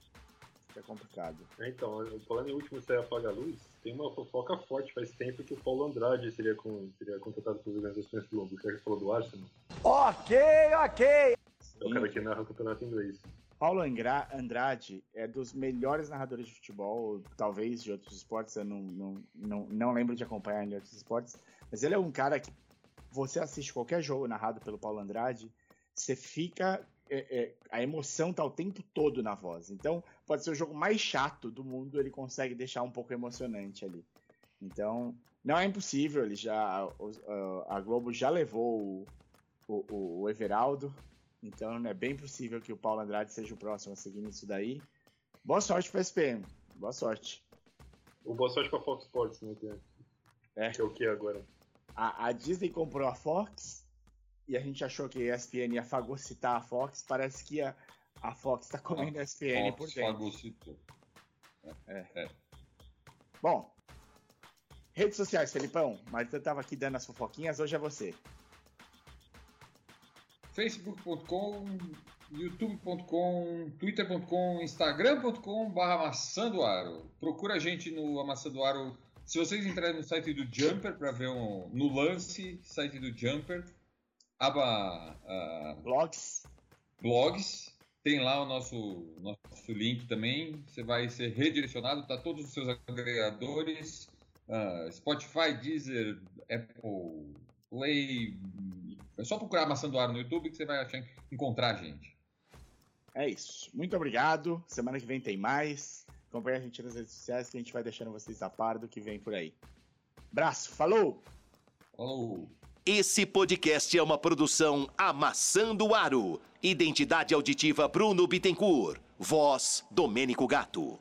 é complicado. É, então, falando em último sair apagar a luz, tem uma fofoca forte faz tempo que o Paulo Andrade seria, com, seria contratado pelas organizações do Lombo. Você falou do Arsenal? Ok, ok! É o cara que narra o campeonato inglês. Paulo Andrade é dos melhores narradores de futebol, talvez de outros esportes, eu não, não, não, não lembro de acompanhar em outros esportes, mas ele é um cara que você assiste qualquer jogo narrado pelo Paulo Andrade, você fica. É, é, a emoção tá o tempo todo na voz. Então, pode ser o jogo mais chato do mundo, ele consegue deixar um pouco emocionante ali. Então, não é impossível, ele já a Globo já levou o, o, o Everaldo, então é bem possível que o Paulo Andrade seja o próximo a seguir isso daí. Boa sorte para SPM, boa sorte. O boa sorte para Fox Sports, né? Que é, é. Que é o que agora? A, a, Disney comprou a Fox e a gente achou que a ESPN ia fagocitar a Fox. Parece que a, a Fox tá comendo a ESPN Fox por dentro. Fagocitou. É. é. Bom, redes sociais, Felipão. Mas eu tava aqui dando as fofoquinhas, hoje é você. facebook.com, youtube.com, twitter.com, instagram.com barra Amassandoaro. Procura a gente no Amassandoaro. Se vocês entrarem no site do Jumper para ver um, no lance, site do Jumper, aba uh, blogs, blogs, tem lá o nosso nosso link também. Você vai ser redirecionado, tá todos os seus agregadores, uh, Spotify, Deezer, Apple Play. É só procurar Maçã do Ar no YouTube que você vai achar, encontrar a gente. É isso. Muito obrigado. Semana que vem tem mais. Acompanhe a gente nas redes sociais que a gente vai deixando vocês a par do que vem por aí. Braço, falou! Falou! Esse podcast é uma produção Amassando Aro. Identidade auditiva Bruno Bittencourt. Voz Domênico Gato.